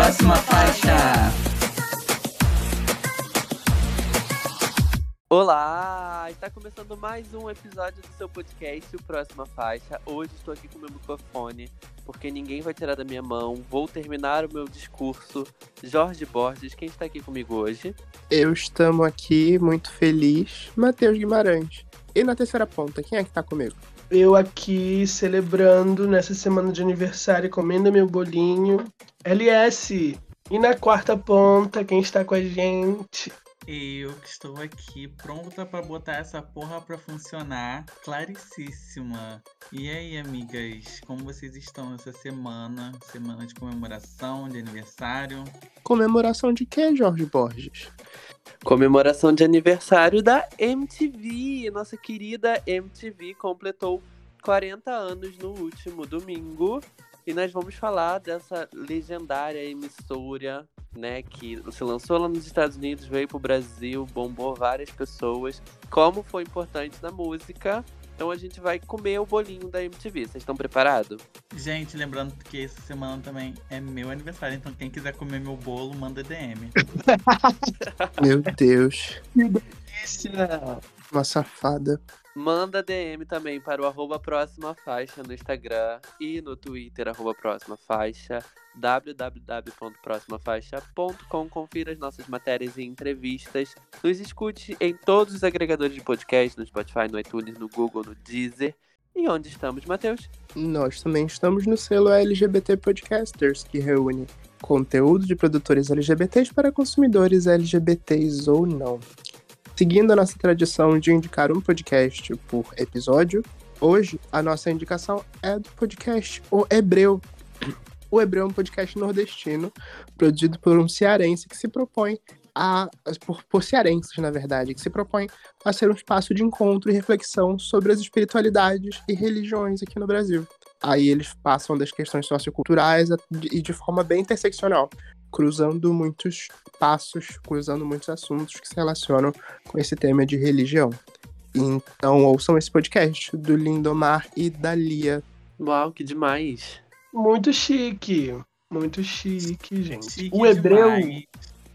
Próxima faixa. Olá! Está começando mais um episódio do seu podcast, o Próxima Faixa. Hoje estou aqui com o meu microfone, porque ninguém vai tirar da minha mão. Vou terminar o meu discurso. Jorge Borges, quem está aqui comigo hoje? Eu estamos aqui, muito feliz. Matheus Guimarães. E na terceira ponta, quem é que tá comigo? Eu aqui celebrando nessa semana de aniversário, comendo meu bolinho. LS. E na quarta ponta, quem está com a gente? Eu que estou aqui pronta para botar essa porra para funcionar, claricíssima. E aí, amigas, como vocês estão essa semana? Semana de comemoração, de aniversário? Comemoração de quê, Jorge Borges? Comemoração de aniversário da MTV. Nossa querida MTV completou 40 anos no último domingo. E nós vamos falar dessa legendária emissora, né, que se lançou lá nos Estados Unidos, veio pro Brasil, bombou várias pessoas, como foi importante na música. Então a gente vai comer o bolinho da MTV. Vocês estão preparados? Gente, lembrando que essa semana também é meu aniversário, então quem quiser comer meu bolo, manda DM. Meu Deus. Que delícia! Uma safada. Manda DM também para o arroba próxima faixa no Instagram e no Twitter, arroba próxima faixa, www.proximafaixa.com. Confira as nossas matérias e entrevistas. Nos escute em todos os agregadores de podcast, no Spotify, no iTunes, no Google, no Deezer. E onde estamos, Matheus? Nós também estamos no selo LGBT Podcasters, que reúne conteúdo de produtores LGBTs para consumidores LGBTs ou não. Seguindo a nossa tradição de indicar um podcast por episódio, hoje a nossa indicação é do podcast O Hebreu. O Hebreu é um podcast nordestino, produzido por um cearense que se propõe a. Por, por cearenses, na verdade, que se propõe a ser um espaço de encontro e reflexão sobre as espiritualidades e religiões aqui no Brasil. Aí eles passam das questões socioculturais e de forma bem interseccional, cruzando muitos passos, cruzando muitos assuntos que se relacionam com esse tema de religião. Então ouçam esse podcast do Lindomar e da Lia. Uau, que demais! Muito chique. Muito chique, gente. Chique o hebreu. demais.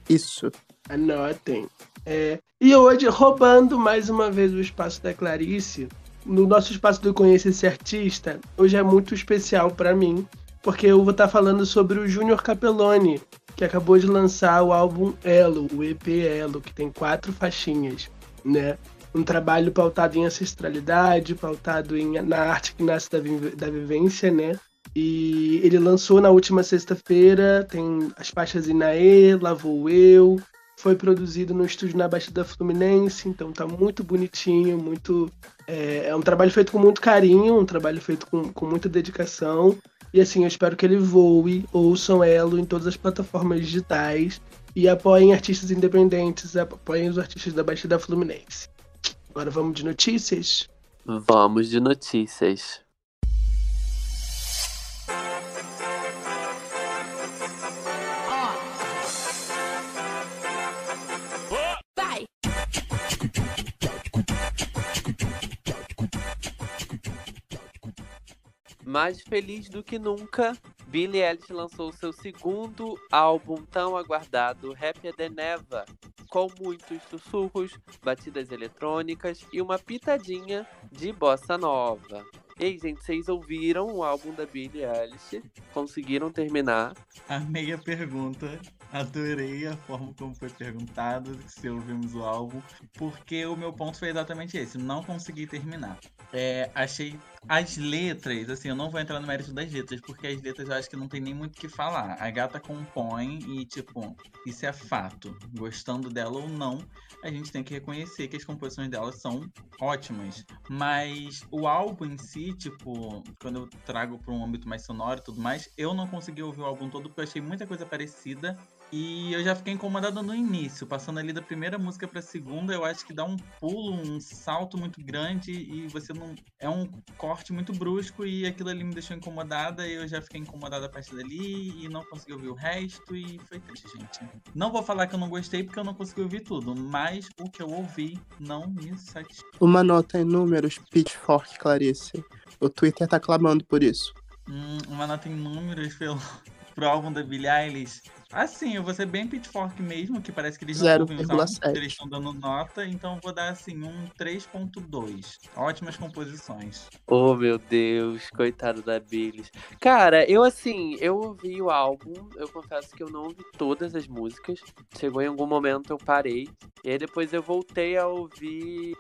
Isso. Anotem. É, e hoje, roubando mais uma vez o espaço da Clarice, no nosso espaço do Conhecer esse Artista, hoje é muito especial para mim, porque eu vou estar falando sobre o Júnior Capelloni, que acabou de lançar o álbum Elo, o EP Elo, que tem quatro faixinhas, né? Um trabalho pautado em ancestralidade, pautado em, na arte que nasce da, vi- da vivência, né? E ele lançou na última sexta-feira, tem as faixas Inaê, Lá Vou Eu, foi produzido no estúdio na Baixada Fluminense, então tá muito bonitinho, muito. É, é um trabalho feito com muito carinho, um trabalho feito com, com muita dedicação. E assim, eu espero que ele voe, ouçam Elo em todas as plataformas digitais e apoiem artistas independentes, apoiem os artistas da Baixada Fluminense. Agora vamos de notícias? Vamos de notícias. Mais feliz do que nunca, Billie Eilish lançou seu segundo álbum tão aguardado, Happy the Neva, com muitos sussurros, batidas eletrônicas e uma pitadinha de bossa nova. Ei, gente, vocês ouviram o álbum da Billie Eilish? Conseguiram terminar? Amei a pergunta. Adorei a forma como foi perguntado, se ouvimos o álbum, porque o meu ponto foi exatamente esse, não consegui terminar. É, achei as letras, assim, eu não vou entrar no mérito das letras, porque as letras eu acho que não tem nem muito o que falar. A gata compõe e, tipo, isso é fato. Gostando dela ou não, a gente tem que reconhecer que as composições dela são ótimas. Mas o álbum em si, tipo, quando eu trago para um âmbito mais sonoro e tudo mais, eu não consegui ouvir o álbum todo porque eu achei muita coisa parecida. E eu já fiquei incomodado no início, passando ali da primeira música pra segunda, eu acho que dá um pulo, um salto muito grande e você não. É um corte muito brusco e aquilo ali me deixou incomodada e eu já fiquei incomodada a partir dali e não consegui ouvir o resto e foi triste, gente. Não vou falar que eu não gostei porque eu não consegui ouvir tudo, mas o que eu ouvi não me satisfez. Uma nota em números, Pitchfork, Clarice. O Twitter tá clamando por isso. Hum, uma nota em números pelo. pro álbum da Billie Eilish, assim, eu vou ser bem pitchfork mesmo, que parece que eles não ouvem os álbuns, 0,7. eles estão dando nota, então eu vou dar assim um 3.2. Ótimas composições. Oh, meu Deus, coitado da Billie. Cara, eu assim, eu ouvi o álbum, eu confesso que eu não ouvi todas as músicas. Chegou em algum momento, eu parei. E aí depois eu voltei a ouvir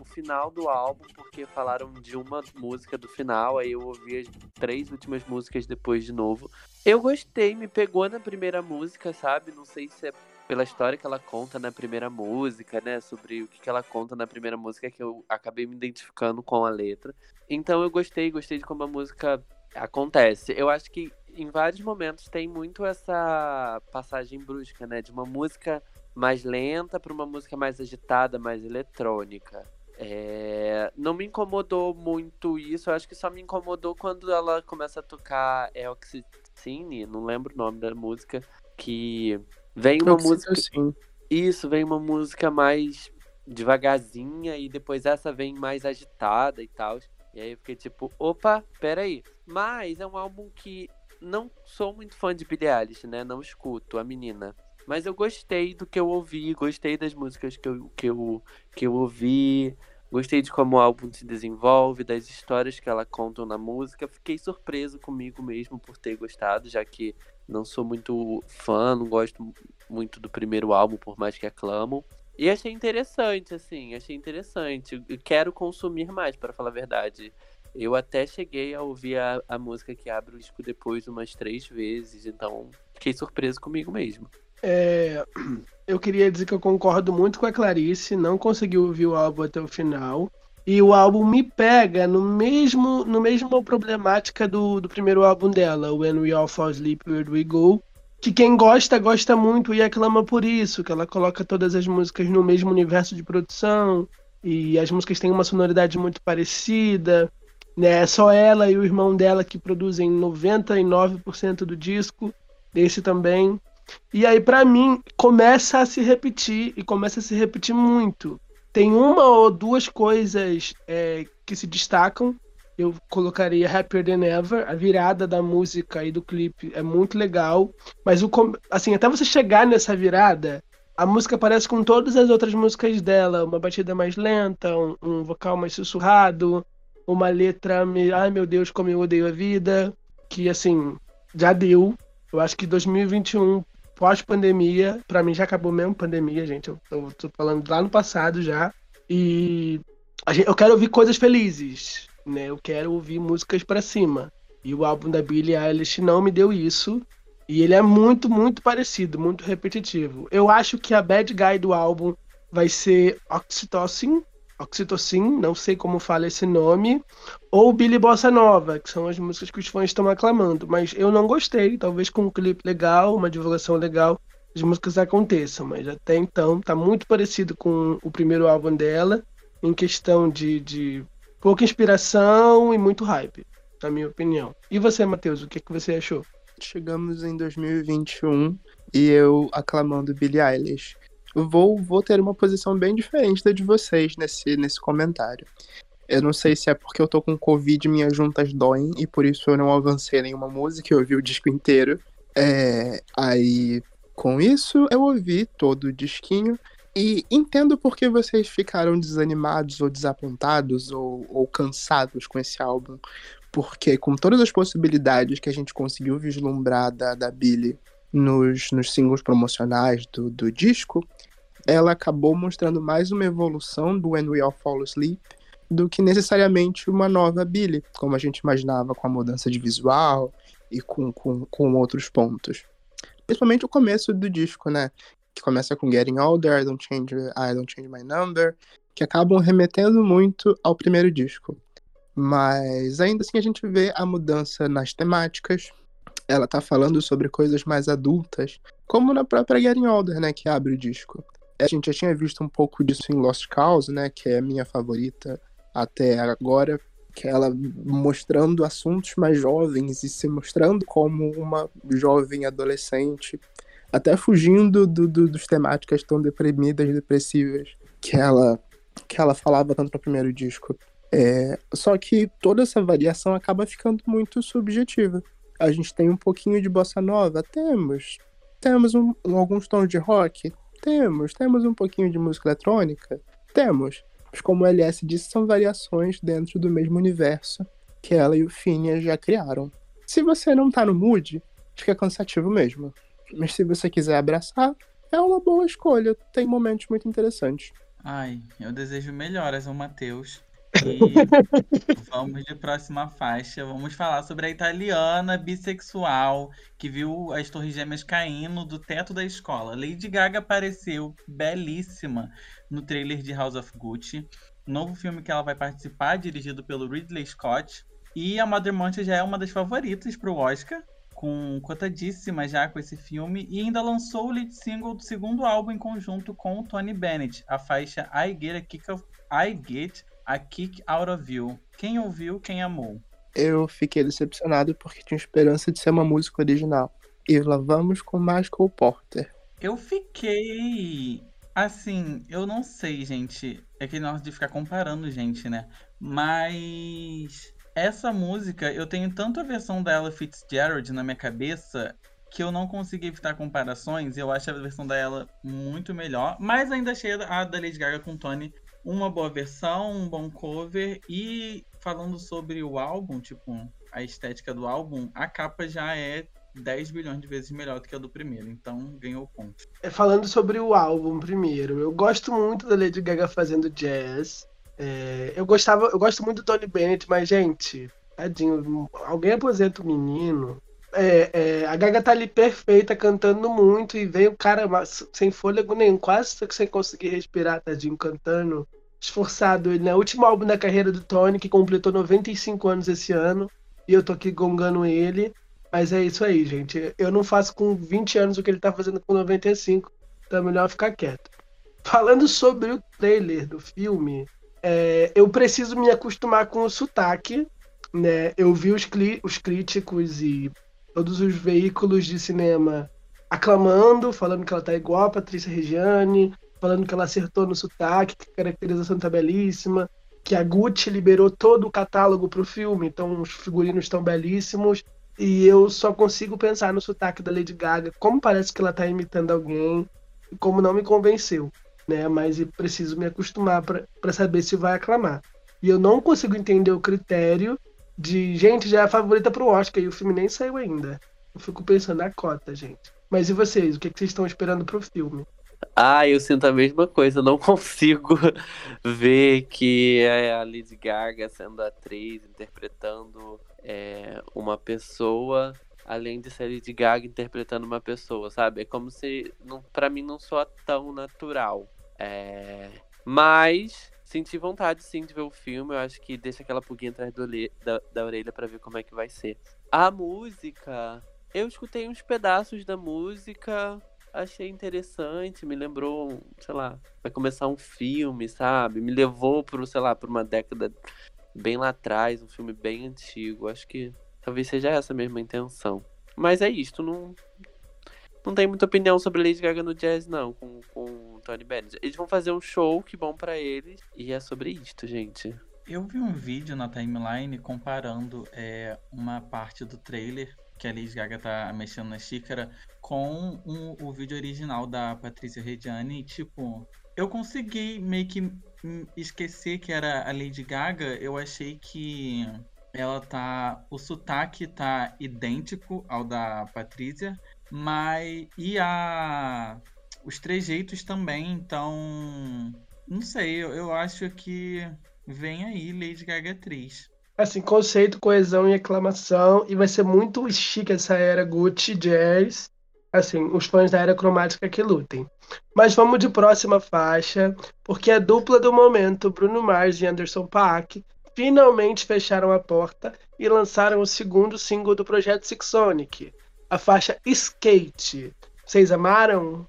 o final do álbum, porque falaram de uma música do final, aí eu ouvi as três últimas músicas depois de novo. Eu gostei, me pegou na primeira música, sabe? Não sei se é pela história que ela conta na primeira música, né? Sobre o que que ela conta na primeira música, que eu acabei me identificando com a letra. Então eu gostei, gostei de como a música acontece. Eu acho que em vários momentos tem muito essa passagem brusca, né? De uma música mais lenta para uma música mais agitada, mais eletrônica. É, Não me incomodou muito isso, eu acho que só me incomodou quando ela começa a tocar é Oxytocine, não lembro o nome da música, que vem uma música. Sim. Isso, vem uma música mais devagarzinha e depois essa vem mais agitada e tal. E aí eu fiquei tipo, opa, peraí. Mas é um álbum que não sou muito fã de Billie Eilish, né? Não escuto a menina. Mas eu gostei do que eu ouvi, gostei das músicas que eu, que eu, que eu ouvi, gostei de como o álbum se desenvolve, das histórias que ela conta na música. Fiquei surpreso comigo mesmo por ter gostado, já que não sou muito fã, não gosto muito do primeiro álbum, por mais que aclamam. E achei interessante, assim, achei interessante. E quero consumir mais, para falar a verdade. Eu até cheguei a ouvir a, a música que abre o disco depois umas três vezes, então fiquei surpreso comigo mesmo. É, eu queria dizer que eu concordo muito com a Clarice, não consegui ouvir o álbum até o final. E o álbum me pega no mesmo, no mesmo problemática do, do primeiro álbum dela, When We All Fall Asleep, Where We Go. Que quem gosta, gosta muito e aclama por isso, que ela coloca todas as músicas no mesmo universo de produção, e as músicas têm uma sonoridade muito parecida. Né? É só ela e o irmão dela que produzem 99% do disco, esse também. E aí, pra mim, começa a se repetir e começa a se repetir muito. Tem uma ou duas coisas é, que se destacam. Eu colocaria Happier Than Ever, a virada da música e do clipe é muito legal. Mas o assim, até você chegar nessa virada, a música parece com todas as outras músicas dela, uma batida mais lenta, um, um vocal mais sussurrado, uma letra, me- ai meu Deus, como eu odeio a vida, que assim, já deu. Eu acho que 2021 pós-pandemia, pra mim já acabou mesmo pandemia, gente. Eu, eu tô falando lá no passado já. E gente- eu quero ouvir coisas felizes, né? Eu quero ouvir músicas pra cima. E o álbum da Billie Eilish não me deu isso. E ele é muito, muito parecido, muito repetitivo. Eu acho que a bad guy do álbum vai ser Oxytocin, Oxytocin, não sei como fala esse nome, ou Billy Bossa Nova, que são as músicas que os fãs estão aclamando. Mas eu não gostei, talvez com um clipe legal, uma divulgação legal, as músicas aconteçam. Mas até então tá muito parecido com o primeiro álbum dela, em questão de, de pouca inspiração e muito hype, na minha opinião. E você, Matheus, o que, que você achou? Chegamos em 2021 e eu aclamando Billie Eilish. Vou, vou ter uma posição bem diferente da de vocês nesse, nesse comentário. Eu não sei se é porque eu tô com Covid minhas juntas doem e por isso eu não avancei nenhuma música, eu ouvi o disco inteiro. É, aí, com isso, eu ouvi todo o disquinho e entendo por que vocês ficaram desanimados ou desapontados ou, ou cansados com esse álbum porque com todas as possibilidades que a gente conseguiu vislumbrar da, da Billie nos, nos singles promocionais do, do disco, ela acabou mostrando mais uma evolução do When We All Fall Asleep do que necessariamente uma nova Billie, como a gente imaginava com a mudança de visual e com, com, com outros pontos. Principalmente o começo do disco, né? Que começa com Getting Older, I Don't Change, I Don't Change My Number, que acabam remetendo muito ao primeiro disco. Mas ainda assim a gente vê a mudança nas temáticas. Ela tá falando sobre coisas mais adultas, como na própria Getting Older, né, que abre o disco. A gente já tinha visto um pouco disso em Lost Cause, né, que é a minha favorita até agora, que é ela mostrando assuntos mais jovens e se mostrando como uma jovem adolescente, até fugindo do, do, dos temáticas tão deprimidas, depressivas que ela que ela falava tanto no primeiro disco. É, só que toda essa variação acaba ficando muito subjetiva. A gente tem um pouquinho de bossa nova? Temos. Temos um, alguns tons de rock? Temos. Temos um pouquinho de música eletrônica? Temos. Mas como o LS disse, são variações dentro do mesmo universo que ela e o Phineas já criaram. Se você não tá no mood, fica cansativo mesmo. Mas se você quiser abraçar, é uma boa escolha. Tem momentos muito interessantes. Ai, eu desejo melhoras ao Matheus. Vamos de próxima faixa. Vamos falar sobre a italiana bissexual que viu as Torres Gêmeas caindo do teto da escola. Lady Gaga apareceu belíssima no trailer de House of Gucci, novo filme que ela vai participar, dirigido pelo Ridley Scott. E a Mother Monte já é uma das favoritas para o Oscar, com cotadíssima já com esse filme, e ainda lançou o lead single do segundo álbum em conjunto com o Tony Bennett, a faixa I Get a Kick, of, I Get a Kick Out of You. Quem ouviu, quem amou. Eu fiquei decepcionado porque tinha esperança de ser uma música original. E lá vamos com Michael Porter. Eu fiquei. Assim, eu não sei, gente. É que nós de ficar comparando, gente, né? Mas. Essa música, eu tenho tanto a versão da Ella Fitzgerald na minha cabeça que eu não consegui evitar comparações. Eu acho a versão da Ella muito melhor, mas ainda achei a da Lady Gaga com Tony uma boa versão, um bom cover. E falando sobre o álbum, tipo, a estética do álbum, a capa já é 10 bilhões de vezes melhor do que a do primeiro, então ganhou ponto. É, falando sobre o álbum primeiro, eu gosto muito da Lady Gaga fazendo jazz. É, eu gostava, eu gosto muito do Tony Bennett, mas, gente, tadinho, alguém aposenta o menino. É, é, a Gaga tá ali perfeita, cantando muito, e vem o cara sem fôlego nenhum, quase sem conseguir respirar, tadinho, cantando esforçado. Ele é o último álbum da carreira do Tony, que completou 95 anos esse ano. E eu tô aqui gongando ele. Mas é isso aí, gente. Eu não faço com 20 anos o que ele tá fazendo com 95. Então é melhor ficar quieto. Falando sobre o trailer do filme, é, eu preciso me acostumar com o sotaque. Né? Eu vi os, os críticos e todos os veículos de cinema aclamando, falando que ela tá igual a Patrícia Regiane, falando que ela acertou no sotaque, que a caracterização tá belíssima, que a Gucci liberou todo o catálogo pro filme, então os figurinos estão belíssimos. E eu só consigo pensar no sotaque da Lady Gaga, como parece que ela tá imitando alguém, e como não me convenceu, né? Mas preciso me acostumar para saber se vai aclamar. E eu não consigo entender o critério de, gente, já é a favorita pro Oscar e o filme nem saiu ainda. Eu fico pensando na cota, gente. Mas e vocês? O que, que vocês estão esperando pro filme? Ah, eu sinto a mesma coisa. Eu não consigo ver que é a Lady Gaga sendo atriz, interpretando é, uma pessoa, além de ser a Lady Gaga interpretando uma pessoa, sabe? É como se, não, pra mim, não soa tão natural. É... Mas senti vontade, sim, de ver o filme. Eu acho que deixa aquela pulguinha atrás do, da, da orelha para ver como é que vai ser. A música... Eu escutei uns pedaços da música, achei interessante, me lembrou, sei lá, vai começar um filme, sabe? Me levou pro, sei lá, por uma década bem lá atrás, um filme bem antigo. Acho que talvez seja essa mesma intenção. Mas é isto, não não tem muita opinião sobre Lady Gaga no jazz não, com com o Tony Bennett. Eles vão fazer um show que bom para eles e é sobre isto, gente. Eu vi um vídeo na timeline comparando é, uma parte do trailer que a Lady Gaga tá mexendo na xícara com um, o vídeo original da Patrícia Reggiani. Tipo, eu consegui meio que esquecer que era a Lady Gaga. Eu achei que ela tá. O sotaque tá idêntico ao da Patrícia, mas. E a. Os trejeitos também, então. Não sei, eu, eu acho que vem aí Lady Gaga atriz assim, conceito, coesão e aclamação, e vai ser muito chique essa era Gucci Jazz. Assim, os fãs da era cromática que lutem. Mas vamos de próxima faixa, porque a dupla do momento, Bruno Mars e Anderson Paak, finalmente fecharam a porta e lançaram o segundo single do projeto Six Sonic, a faixa Skate. Vocês amaram?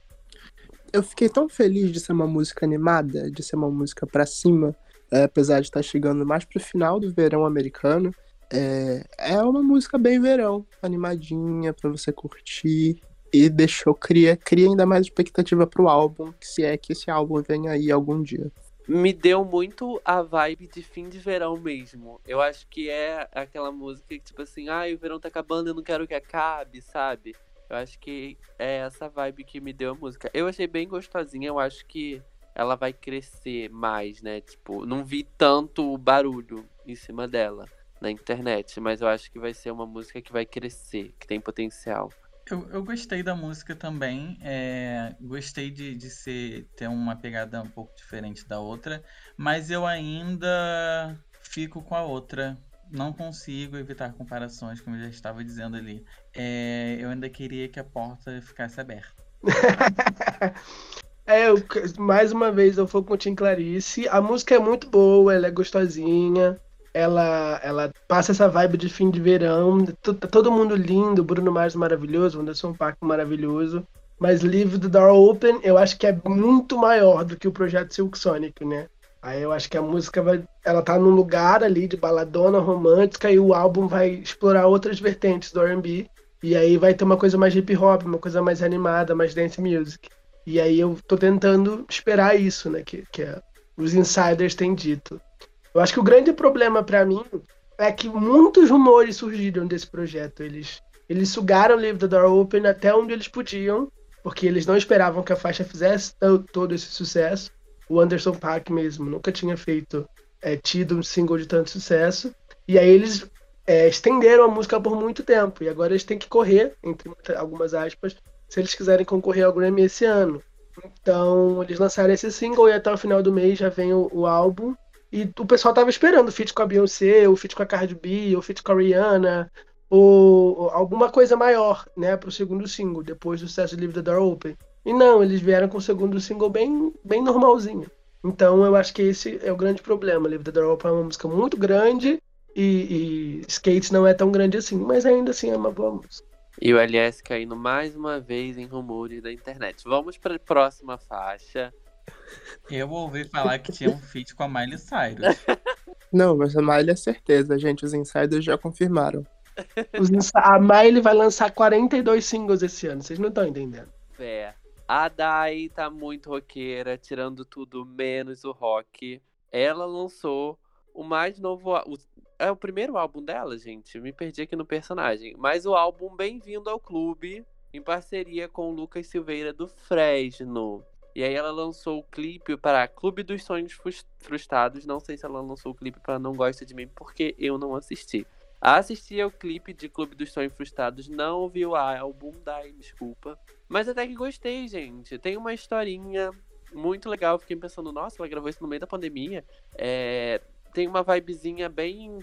Eu fiquei tão feliz de ser uma música animada, de ser uma música pra cima, é, apesar de estar chegando mais pro final do verão americano. É, é uma música bem verão, animadinha para você curtir e deixou cria cria ainda mais expectativa pro álbum, se é que esse álbum vem aí algum dia. me deu muito a vibe de fim de verão mesmo. Eu acho que é aquela música que, tipo assim, ai, ah, o verão tá acabando, eu não quero que acabe, sabe? Eu acho que é essa vibe que me deu a música. Eu achei bem gostosinha, eu acho que ela vai crescer mais, né? Tipo, não vi tanto barulho em cima dela na internet, mas eu acho que vai ser uma música que vai crescer, que tem potencial. Eu, eu gostei da música também. É, gostei de, de ser, ter uma pegada um pouco diferente da outra. Mas eu ainda fico com a outra. Não consigo evitar comparações, como eu já estava dizendo ali. É, eu ainda queria que a porta ficasse aberta. é, eu, mais uma vez eu vou com o Tim Clarice. A música é muito boa, ela é gostosinha ela, ela passa essa vibe de fim de verão. Tá todo mundo lindo, Bruno Mars maravilhoso, Anderson Paak maravilhoso. Mas Leave the Door Open eu acho que é muito maior do que o projeto Silk Sonic, né? Aí eu acho que a música vai. Ela tá num lugar ali de baladona romântica e o álbum vai explorar outras vertentes do RB. E aí vai ter uma coisa mais hip hop, uma coisa mais animada, mais dance music. E aí eu tô tentando esperar isso, né? Que, que é, os insiders têm dito. Eu acho que o grande problema para mim é que muitos rumores surgiram desse projeto. Eles, eles sugaram o Leave the Door Open até onde eles podiam, porque eles não esperavam que a faixa fizesse todo esse sucesso. O Anderson Paak mesmo nunca tinha feito, é, tido um single de tanto sucesso. E aí eles é, estenderam a música por muito tempo. E agora eles têm que correr, entre algumas aspas, se eles quiserem concorrer ao Grammy esse ano. Então, eles lançaram esse single e até o final do mês já vem o, o álbum. E o pessoal tava esperando o feat com a Beyoncé, o feat com a Cardi B, o feat com a Rihanna, ou alguma coisa maior, né, pro segundo single, depois do sucesso Leave the Door Open. E não, eles vieram com o segundo single bem, bem normalzinho. Então eu acho que esse é o grande problema. Leave the Door Open é uma música muito grande e, e Skates não é tão grande assim, mas ainda assim é uma boa música. E o LS caindo mais uma vez em rumores da internet. Vamos para a próxima faixa. Eu ouvi falar que tinha um feat com a Miley Cyrus. Não, mas a Miley é certeza, gente. Os insiders já confirmaram. A Miley vai lançar 42 singles esse ano, vocês não estão entendendo. É. A Dai tá muito roqueira, tirando tudo menos o rock. Ela lançou o mais novo. O, é o primeiro álbum dela, gente. Me perdi aqui no personagem. Mas o álbum Bem-vindo ao Clube, em parceria com o Lucas Silveira do Fresno. E aí ela lançou o clipe para Clube dos Sonhos Frustrados. Não sei se ela lançou o clipe para Não Gosta de Mim, porque eu não assisti. Assisti ao clipe de Clube dos Sonhos Frustrados, não ouvi o álbum, daí desculpa. Mas até que gostei, gente. Tem uma historinha muito legal. Fiquei pensando, nossa, ela gravou isso no meio da pandemia. É... Tem uma vibezinha bem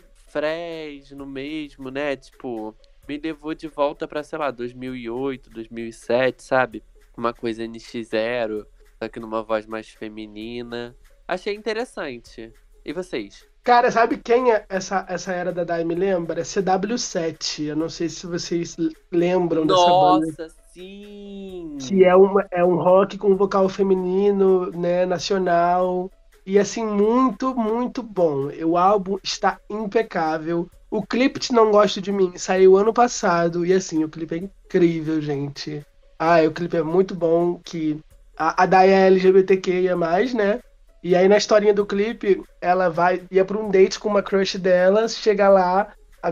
no mesmo, né? Tipo, me levou de volta pra, sei lá, 2008, 2007, sabe? Uma coisa NX0 só que numa voz mais feminina. Achei interessante. E vocês? Cara, sabe quem é essa, essa era da Dai me lembra? É CW7. Eu não sei se vocês lembram Nossa, dessa banda. Nossa, sim! Que é, uma, é um rock com vocal feminino, né, nacional. E assim, muito, muito bom. O álbum está impecável. O clipe de Não Gosto de Mim saiu ano passado. E assim, o clipe é incrível, gente. Ah, o clipe é muito bom. Que a, a é LGBTQIA, né? E aí na historinha do clipe, ela vai ia para um date com uma crush dela, chega lá, a,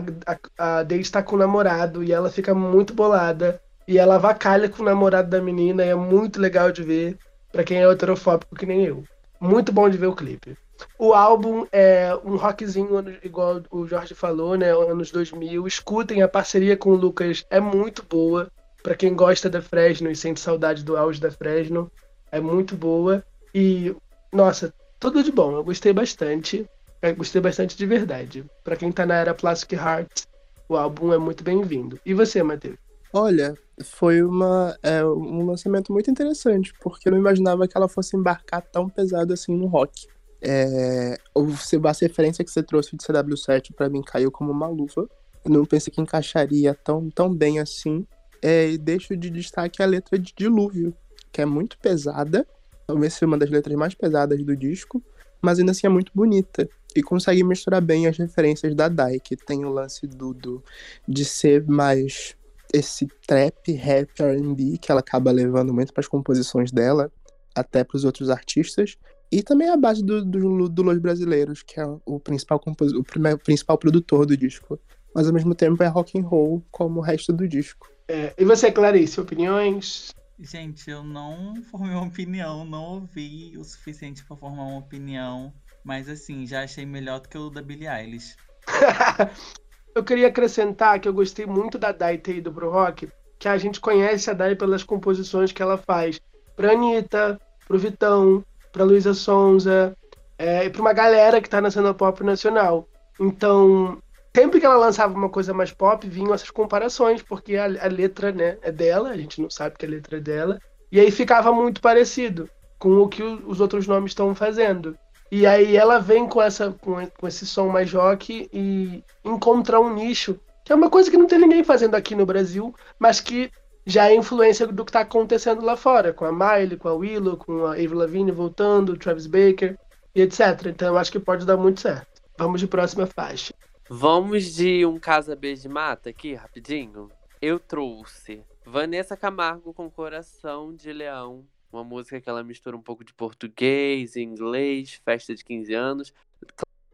a, a date tá com o namorado e ela fica muito bolada. E ela vacalha com o namorado da menina, e é muito legal de ver para quem é heterofóbico que nem eu. Muito bom de ver o clipe. O álbum é um rockzinho, igual o Jorge falou, né? Anos 2000. Escutem a parceria com o Lucas, é muito boa. Para quem gosta da Fresno e sente saudade do auge da Fresno, é muito boa. E, nossa, tudo de bom. Eu gostei bastante. Eu gostei bastante de verdade. Para quem tá na era Plastic Heart, o álbum é muito bem-vindo. E você, Matheus? Olha, foi uma, é, um lançamento muito interessante, porque eu não imaginava que ela fosse embarcar tão pesado assim no rock. É, a referência que você trouxe de CW7 para mim caiu como uma luva. Eu não pensei que encaixaria tão, tão bem assim é, e deixo de destaque a letra de Dilúvio, que é muito pesada, talvez seja uma das letras mais pesadas do disco, mas ainda assim é muito bonita. E consegue misturar bem as referências da Dai, que tem o lance do, do de ser mais esse trap, rap, R&B que ela acaba levando muito para as composições dela, até para os outros artistas. E também a base do, do, do Los Brasileiros, que é o principal, compos... o primeiro, principal produtor do disco. Mas ao mesmo tempo é rock and roll como o resto do disco. É, e você, Clarice, opiniões? Gente, eu não formei uma opinião, não ouvi o suficiente para formar uma opinião. Mas assim, já achei melhor do que o da Billie Eilish. eu queria acrescentar que eu gostei muito da Dai ter ido pro rock, que a gente conhece a Dai pelas composições que ela faz pra Anitta, pro Vitão, pra Luísa Sonza, é, e pra uma galera que tá na cena pop nacional. Então, sempre que ela lançava uma coisa mais pop, vinham essas comparações, porque a, a letra né, é dela, a gente não sabe que a letra é dela, e aí ficava muito parecido com o que os outros nomes estão fazendo. E aí ela vem com, essa, com, com esse som mais rock e encontrar um nicho, que é uma coisa que não tem ninguém fazendo aqui no Brasil, mas que já é influência do que está acontecendo lá fora, com a Miley, com a Willow, com a Avril Lavigne voltando, Travis Baker e etc. Então eu acho que pode dar muito certo. Vamos de próxima faixa. Vamos de um Casa Beijo Mata aqui, rapidinho. Eu trouxe Vanessa Camargo com Coração de Leão uma música que ela mistura um pouco de português, inglês, festa de 15 anos.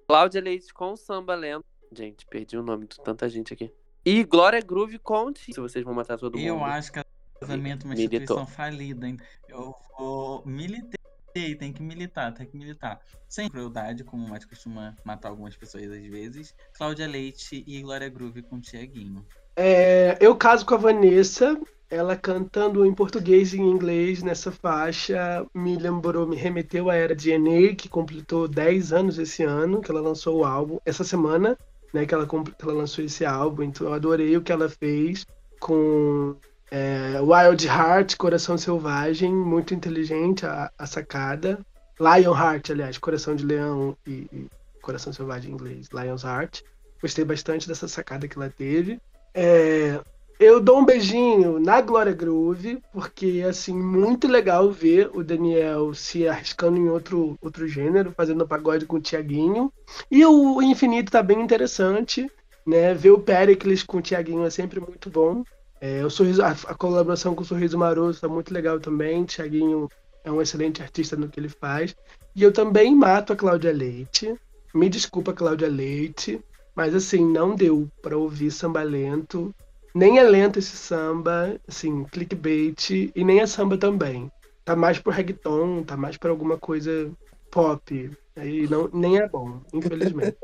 Cláudia Leite com samba lento. Gente, perdi o nome de tanta gente aqui. E Glória Groove com Se vocês vão matar todo mundo. Eu acho que casamento é uma instituição falida. Eu vou militei, tem que militar, tem que militar. Sem crueldade, como o Mate costuma matar algumas pessoas às vezes. Cláudia Leite e Glória Groove com Tiaguinho. É, eu caso com a Vanessa ela cantando em português e em inglês nessa faixa me lembrou, me remeteu à era DNA, que completou 10 anos esse ano, que ela lançou o álbum, essa semana, né, que ela, que ela lançou esse álbum, então eu adorei o que ela fez com é, Wild Heart, Coração Selvagem, muito inteligente a, a, sacada. Lion Heart, aliás, Coração de Leão e, e Coração Selvagem em inglês, Lion's Heart. Gostei bastante dessa sacada que ela teve. É, eu dou um beijinho na Glória Groove, porque assim, muito legal ver o Daniel se arriscando em outro, outro gênero, fazendo pagode com o Tiaguinho. E o Infinito tá bem interessante, né? Ver o Pericles com o Tiaguinho é sempre muito bom. É, o sorriso, a, a, colaboração com o Sorriso Maroto tá muito legal também. Tiaguinho é um excelente artista no que ele faz. E eu também mato a Cláudia Leite. Me desculpa, Cláudia Leite, mas assim, não deu para ouvir samba lento nem é lento esse samba, assim, clickbait, e nem é samba também. Tá mais pro reggaeton, tá mais pra alguma coisa pop. Aí não, nem é bom, infelizmente.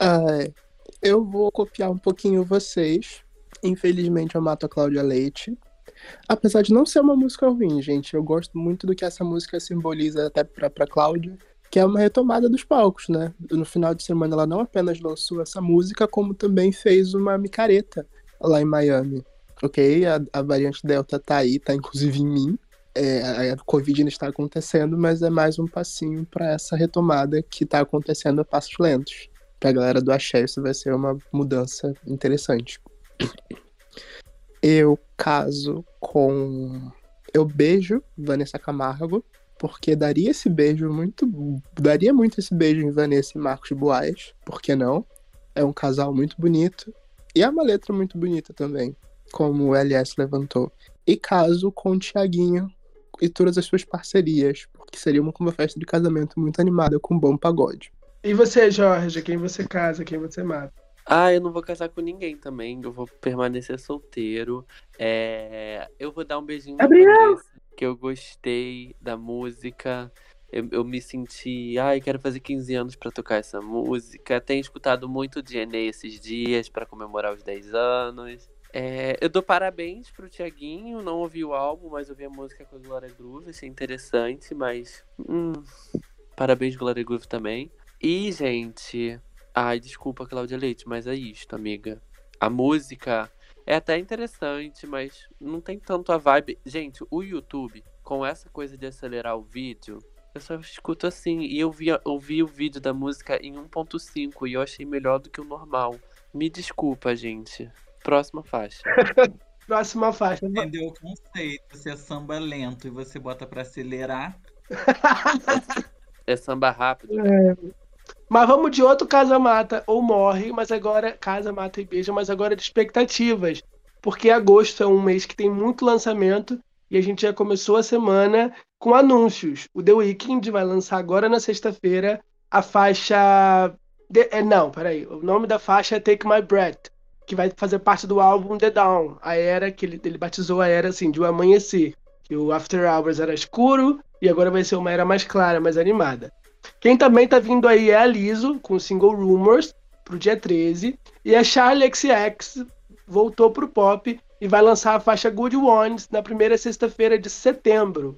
eu vou copiar um pouquinho vocês. Infelizmente eu mato a Cláudia Leite. Apesar de não ser uma música ruim, gente, eu gosto muito do que essa música simboliza até pra, pra Cláudia, que é uma retomada dos palcos, né? No final de semana ela não apenas lançou essa música, como também fez uma micareta lá em Miami. Ok, a, a variante Delta tá aí, tá inclusive em mim. É, a, a Covid ainda está acontecendo, mas é mais um passinho para essa retomada que tá acontecendo a passos lentos. Pra galera do Axé, isso vai ser uma mudança interessante. Eu caso com. Eu beijo Vanessa Camargo, porque daria esse beijo muito. Daria muito esse beijo em Vanessa e Marcos Boas, por que não? É um casal muito bonito. E é uma letra muito bonita também, como o LS levantou. E caso com o Tiaguinho e todas as suas parcerias, porque seria uma, uma festa de casamento muito animada com um bom pagode. E você, Jorge, quem você casa, quem você mata? Ah, eu não vou casar com ninguém também. Eu vou permanecer solteiro. É... Eu vou dar um beijinho Gabriel! Vanessa, que eu gostei da música. Eu, eu, me senti, ai, quero fazer 15 anos para tocar essa música. Tenho escutado muito DNA esses dias para comemorar os 10 anos. É, eu dou parabéns pro Tiaguinho, não ouvi o álbum, mas ouvi a música com a Glória Groove, achei interessante, mas. Hum, parabéns, Glória Groove também. E, gente. Ai, desculpa, Cláudia Leite, mas é isto, amiga. A música é até interessante, mas não tem tanto a vibe. Gente, o YouTube, com essa coisa de acelerar o vídeo, eu só escuto assim. E eu vi, eu vi o vídeo da música em 1.5 e eu achei melhor do que o normal. Me desculpa, gente. Próxima faixa. Próxima faixa. Entendeu o conceito? Se é samba lento e você bota pra acelerar. é samba rápido. É. Mas vamos de outro Casa Mata ou Morre, mas agora Casa Mata e Beija, mas agora de expectativas. Porque agosto é um mês que tem muito lançamento e a gente já começou a semana com anúncios. O The Weeknd vai lançar agora na sexta-feira a faixa. De... É, não, peraí. O nome da faixa é Take My Breath, que vai fazer parte do álbum The Dawn, a era que ele, ele batizou a era assim, de um amanhecer. Que o After Hours era escuro e agora vai ser uma era mais clara, mais animada. Quem também tá vindo aí é a Liso, com o single Rumors, pro dia 13. E a Charlie XX voltou pro pop e vai lançar a faixa Good Ones na primeira sexta-feira de setembro.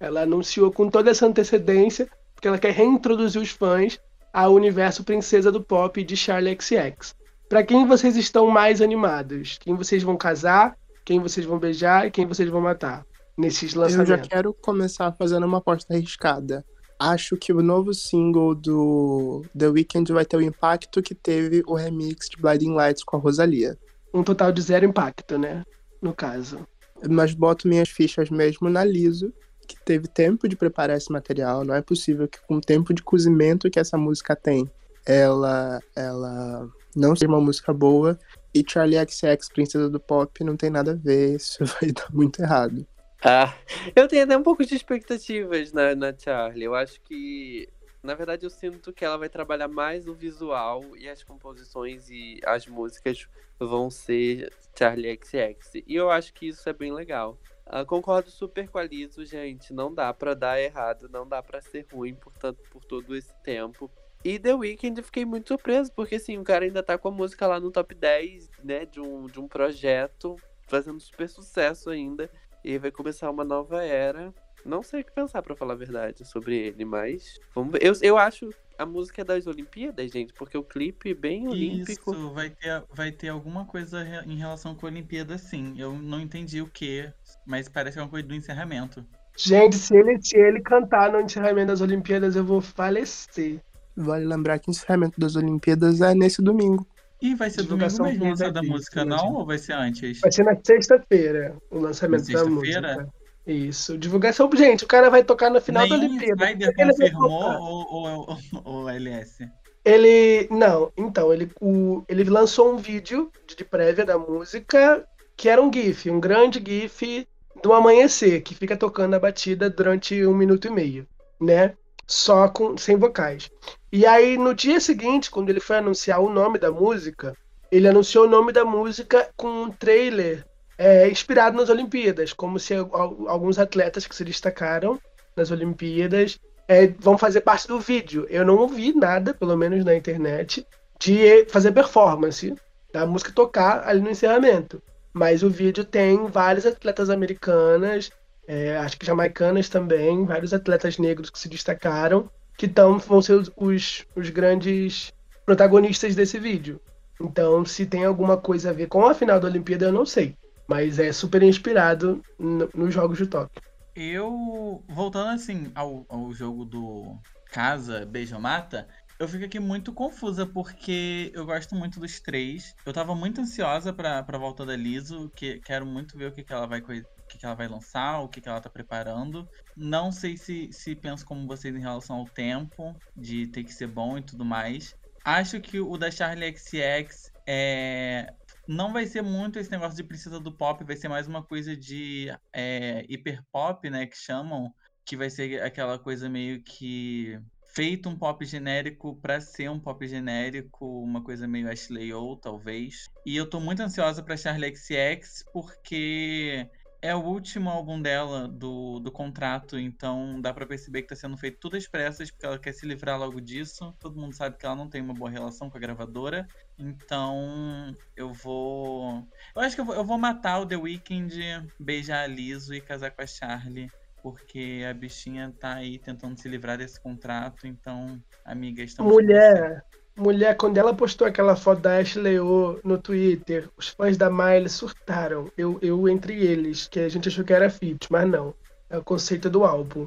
Ela anunciou com toda essa antecedência, porque ela quer reintroduzir os fãs ao universo princesa do pop de Charlie XX. Para quem vocês estão mais animados? Quem vocês vão casar? Quem vocês vão beijar e quem vocês vão matar nesses lançamentos? Eu já quero começar fazendo uma aposta arriscada. Acho que o novo single do The Weeknd vai ter o impacto que teve o remix de Blinding Lights com a Rosalia. Um total de zero impacto, né? No caso. Mas boto minhas fichas mesmo na Liso, que teve tempo de preparar esse material. Não é possível que com o tempo de cozimento que essa música tem, ela, ela não seja uma música boa. E Charlie XX, Princesa do Pop, não tem nada a ver. Isso vai dar muito errado. Ah, eu tenho até um pouco de expectativas na, na Charlie. Eu acho que, na verdade, eu sinto que ela vai trabalhar mais o visual e as composições e as músicas vão ser Charlie XX. E eu acho que isso é bem legal. Uh, concordo super com a Liso, gente. Não dá para dar errado, não dá para ser ruim por, tanto, por todo esse tempo. E The Weeknd fiquei muito surpreso, porque assim, o cara ainda tá com a música lá no top 10, né, de um, de um projeto, fazendo super sucesso ainda. E vai começar uma nova era. Não sei o que pensar, para falar a verdade, sobre ele, mas. Vamos ver. Eu, eu acho a música é das Olimpíadas, gente, porque o clipe é bem olímpico. Isso, vai ter, vai ter alguma coisa em relação com a Olimpíada, sim. Eu não entendi o que, mas parece que é uma coisa do encerramento. Gente, se ele, se ele cantar no encerramento das Olimpíadas, eu vou falecer. Vale lembrar que o encerramento das Olimpíadas é nesse domingo. E vai ser domingo mesmo lançado da música, não? Ou vai ser antes? Vai ser na sexta-feira o lançamento da música. Isso. Divulgação. Gente, o cara vai tocar no final Nem da Olimpíada. Spider confirmou ou, ou, ou, ou LS? Ele. Não, então, ele, o, ele lançou um vídeo de prévia da música que era um GIF, um grande GIF do amanhecer, que fica tocando a batida durante um minuto e meio, né? Só com sem vocais. E aí, no dia seguinte, quando ele foi anunciar o nome da música, ele anunciou o nome da música com um trailer é, inspirado nas Olimpíadas, como se alguns atletas que se destacaram nas Olimpíadas é, vão fazer parte do vídeo. Eu não ouvi nada, pelo menos na internet, de fazer performance da música tocar ali no encerramento. Mas o vídeo tem várias atletas americanas, é, acho que jamaicanas também, vários atletas negros que se destacaram que tão, vão ser os, os, os grandes protagonistas desse vídeo. Então, se tem alguma coisa a ver com a final da Olimpíada, eu não sei. Mas é super inspirado no, nos Jogos de Tóquio. Eu, voltando assim ao, ao jogo do Casa, Beijo Mata, eu fico aqui muito confusa porque eu gosto muito dos três. Eu tava muito ansiosa pra, pra volta da Liso, que quero muito ver o que, que ela vai o que, que ela vai lançar, o que, que ela tá preparando. Não sei se, se penso como vocês em relação ao tempo, de ter que ser bom e tudo mais. Acho que o da Charlie XX é, não vai ser muito esse negócio de precisa do pop, vai ser mais uma coisa de é, hiper pop, né, que chamam, que vai ser aquela coisa meio que feito um pop genérico para ser um pop genérico, uma coisa meio Ashley ou talvez. E eu tô muito ansiosa para Charlie XX porque é o último álbum dela do, do contrato, então dá para perceber que tá sendo feito tudo às pressas, porque ela quer se livrar logo disso. Todo mundo sabe que ela não tem uma boa relação com a gravadora. Então eu vou. Eu acho que eu vou, eu vou matar o The Weeknd, beijar a Liso e casar com a Charlie. Porque a bichinha tá aí tentando se livrar desse contrato, então, amiga, estamos. Mulher, mulher, quando ela postou aquela foto da Ashley O no Twitter, os fãs da Miley surtaram. Eu, eu entre eles, que a gente achou que era feat, mas não. É o conceito do álbum.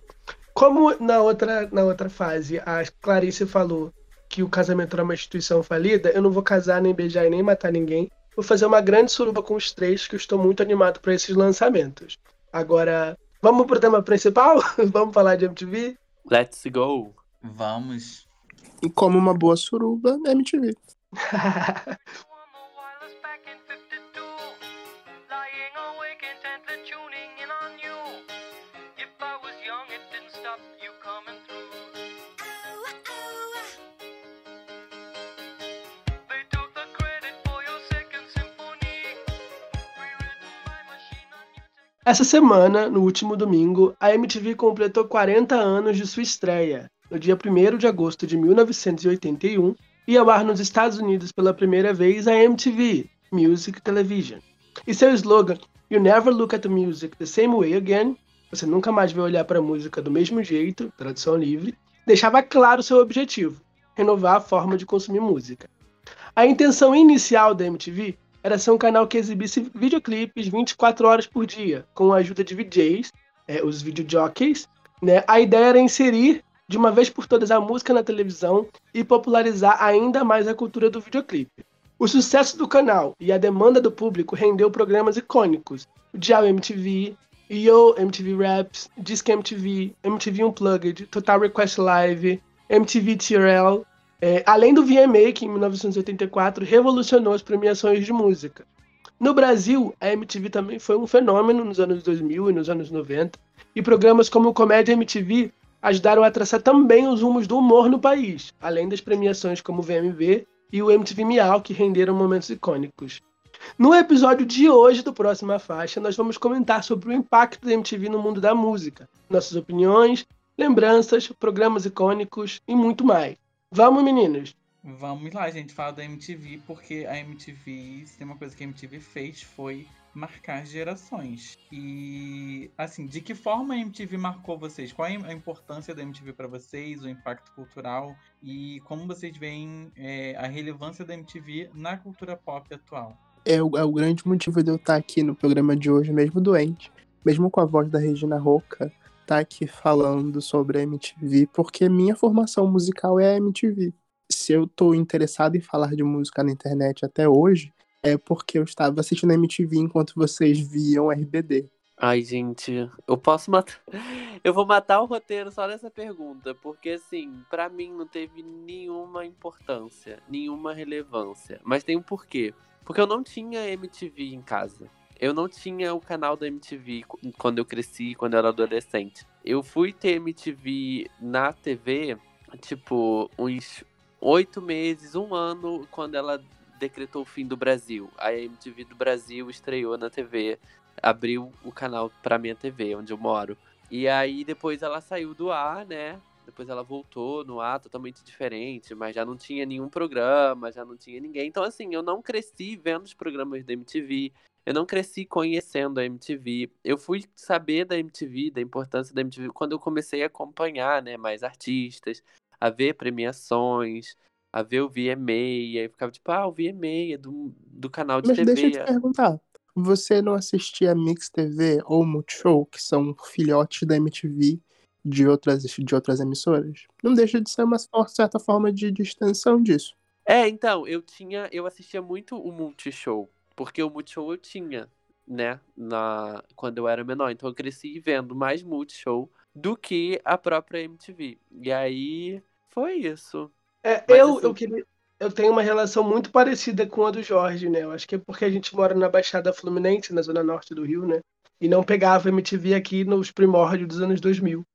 Como na outra, na outra fase a Clarice falou que o casamento era uma instituição falida, eu não vou casar, nem beijar e nem matar ninguém. Vou fazer uma grande suruba com os três, que eu estou muito animado para esses lançamentos. Agora, vamos pro tema principal? vamos falar de MTV? Let's go! Vamos! E como uma boa suruba, MTV. Essa semana, no último domingo, a MTV completou 40 anos de sua estreia, no dia 1 de agosto de 1981, e ao ar nos Estados Unidos pela primeira vez a MTV Music Television. E seu slogan You Never Look at the Music the Same Way Again, você nunca mais vai olhar para a música do mesmo jeito, tradução livre, deixava claro seu objetivo: renovar a forma de consumir música. A intenção inicial da MTV era ser um canal que exibisse videoclipes 24 horas por dia, com a ajuda de VJs, é, os videojockeys. Né? A ideia era inserir de uma vez por todas a música na televisão e popularizar ainda mais a cultura do videoclipe. O sucesso do canal e a demanda do público rendeu programas icônicos, o Dial MTV, Yo MTV Raps, Disc MTV, MTV Unplugged, Total Request Live, MTV TRL, é, além do VMA, que em 1984 revolucionou as premiações de música. No Brasil, a MTV também foi um fenômeno nos anos 2000 e nos anos 90, e programas como Comédia MTV ajudaram a traçar também os rumos do humor no país, além das premiações como o VMV e o MTV Miau, que renderam momentos icônicos. No episódio de hoje do Próxima Faixa, nós vamos comentar sobre o impacto da MTV no mundo da música, nossas opiniões, lembranças, programas icônicos e muito mais. Vamos, meninos! Vamos lá, gente, falar da MTV, porque a MTV, se tem uma coisa que a MTV fez foi marcar gerações. E, assim, de que forma a MTV marcou vocês? Qual é a importância da MTV para vocês, o impacto cultural e como vocês veem é, a relevância da MTV na cultura pop atual? é o, é o grande motivo de eu estar aqui no programa de hoje, mesmo doente, mesmo com a voz da Regina Roca, tá aqui falando sobre a MTV, porque minha formação musical é a MTV. Se eu tô interessado em falar de música na internet até hoje, é porque eu estava assistindo a MTV enquanto vocês viam RBD. Ai, gente, eu posso matar. Eu vou matar o roteiro só nessa pergunta, porque assim, para mim não teve nenhuma importância, nenhuma relevância. Mas tem um porquê. Porque eu não tinha MTV em casa. Eu não tinha o canal da MTV quando eu cresci, quando eu era adolescente. Eu fui ter MTV na TV, tipo, uns oito meses, um ano, quando ela decretou o fim do Brasil. A MTV do Brasil estreou na TV, abriu o canal pra minha TV, onde eu moro. E aí depois ela saiu do ar, né? depois ela voltou no ar totalmente diferente, mas já não tinha nenhum programa, já não tinha ninguém. Então, assim, eu não cresci vendo os programas da MTV, eu não cresci conhecendo a MTV. Eu fui saber da MTV, da importância da MTV, quando eu comecei a acompanhar, né, mais artistas, a ver premiações, a ver o VMA, e aí ficava tipo, ah, o VMA é do, do canal de Mas TV. deixa eu te perguntar, você não assistia Mix TV ou Multishow, que são filhotes da MTV, de outras, de outras emissoras. Não deixa de ser uma certa forma de, de extensão disso. É, então, eu tinha. Eu assistia muito o Multishow. Porque o Multishow eu tinha, né? Na, quando eu era menor. Então eu cresci vendo mais Multishow do que a própria MTV. E aí foi isso. É, eu, assim... eu queria. Eu tenho uma relação muito parecida com a do Jorge, né? Eu acho que é porque a gente mora na Baixada Fluminense, na zona norte do Rio, né? E não pegava MTV aqui nos primórdios dos anos 2000.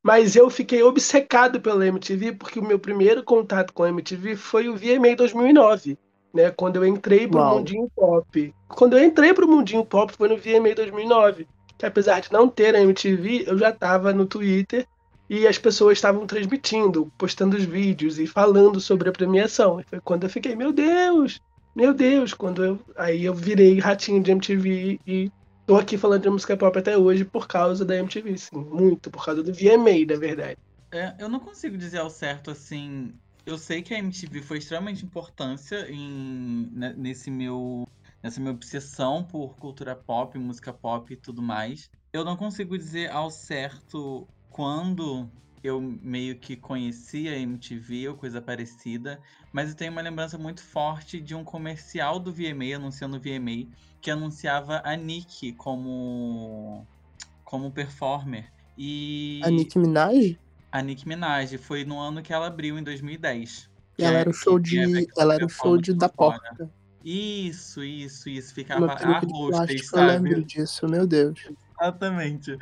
Mas eu fiquei obcecado pela MTV porque o meu primeiro contato com a MTV foi o VMA 2009, né? Quando eu entrei pro Uau. mundinho pop. Quando eu entrei pro mundinho pop foi no VMA 2009, que apesar de não ter a MTV, eu já estava no Twitter e as pessoas estavam transmitindo, postando os vídeos e falando sobre a premiação. E foi quando eu fiquei, meu Deus, meu Deus, quando eu aí eu virei ratinho de MTV e tô aqui falando de música pop até hoje por causa da MTV, sim. Muito, por causa do VMA, na verdade. É, eu não consigo dizer ao certo, assim. Eu sei que a MTV foi extremamente importância em, né, nesse meu, nessa minha obsessão por cultura pop, música pop e tudo mais. Eu não consigo dizer ao certo quando eu meio que conheci a MTV ou coisa parecida, mas eu tenho uma lembrança muito forte de um comercial do VMA, anunciando o VMA, que anunciava a Nick como como performer. E a Nick Minaj? A Nick Minaj foi no ano que ela abriu em 2010. E ela era o show de é ela era o show de da porta. Isso, isso, isso ficava a hostess, sabe? Eu lembro disso, meu Deus. Exatamente.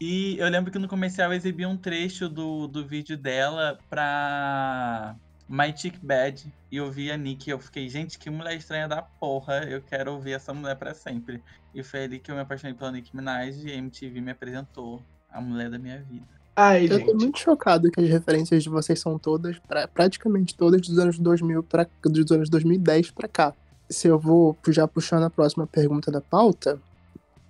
E eu lembro que no comercial exibia um trecho do, do vídeo dela pra My Chick Bad e eu vi a Nick e eu fiquei, gente, que mulher estranha da porra, eu quero ouvir essa mulher para sempre. E foi ali que eu me apaixonei pela Nick Minaj e a MTV me apresentou a mulher da minha vida. Ai, Eu gente. tô muito chocado que as referências de vocês são todas, pra- praticamente todas dos anos 2000 pra, dos anos 2010 pra cá. Se eu vou já puxando a próxima pergunta da pauta,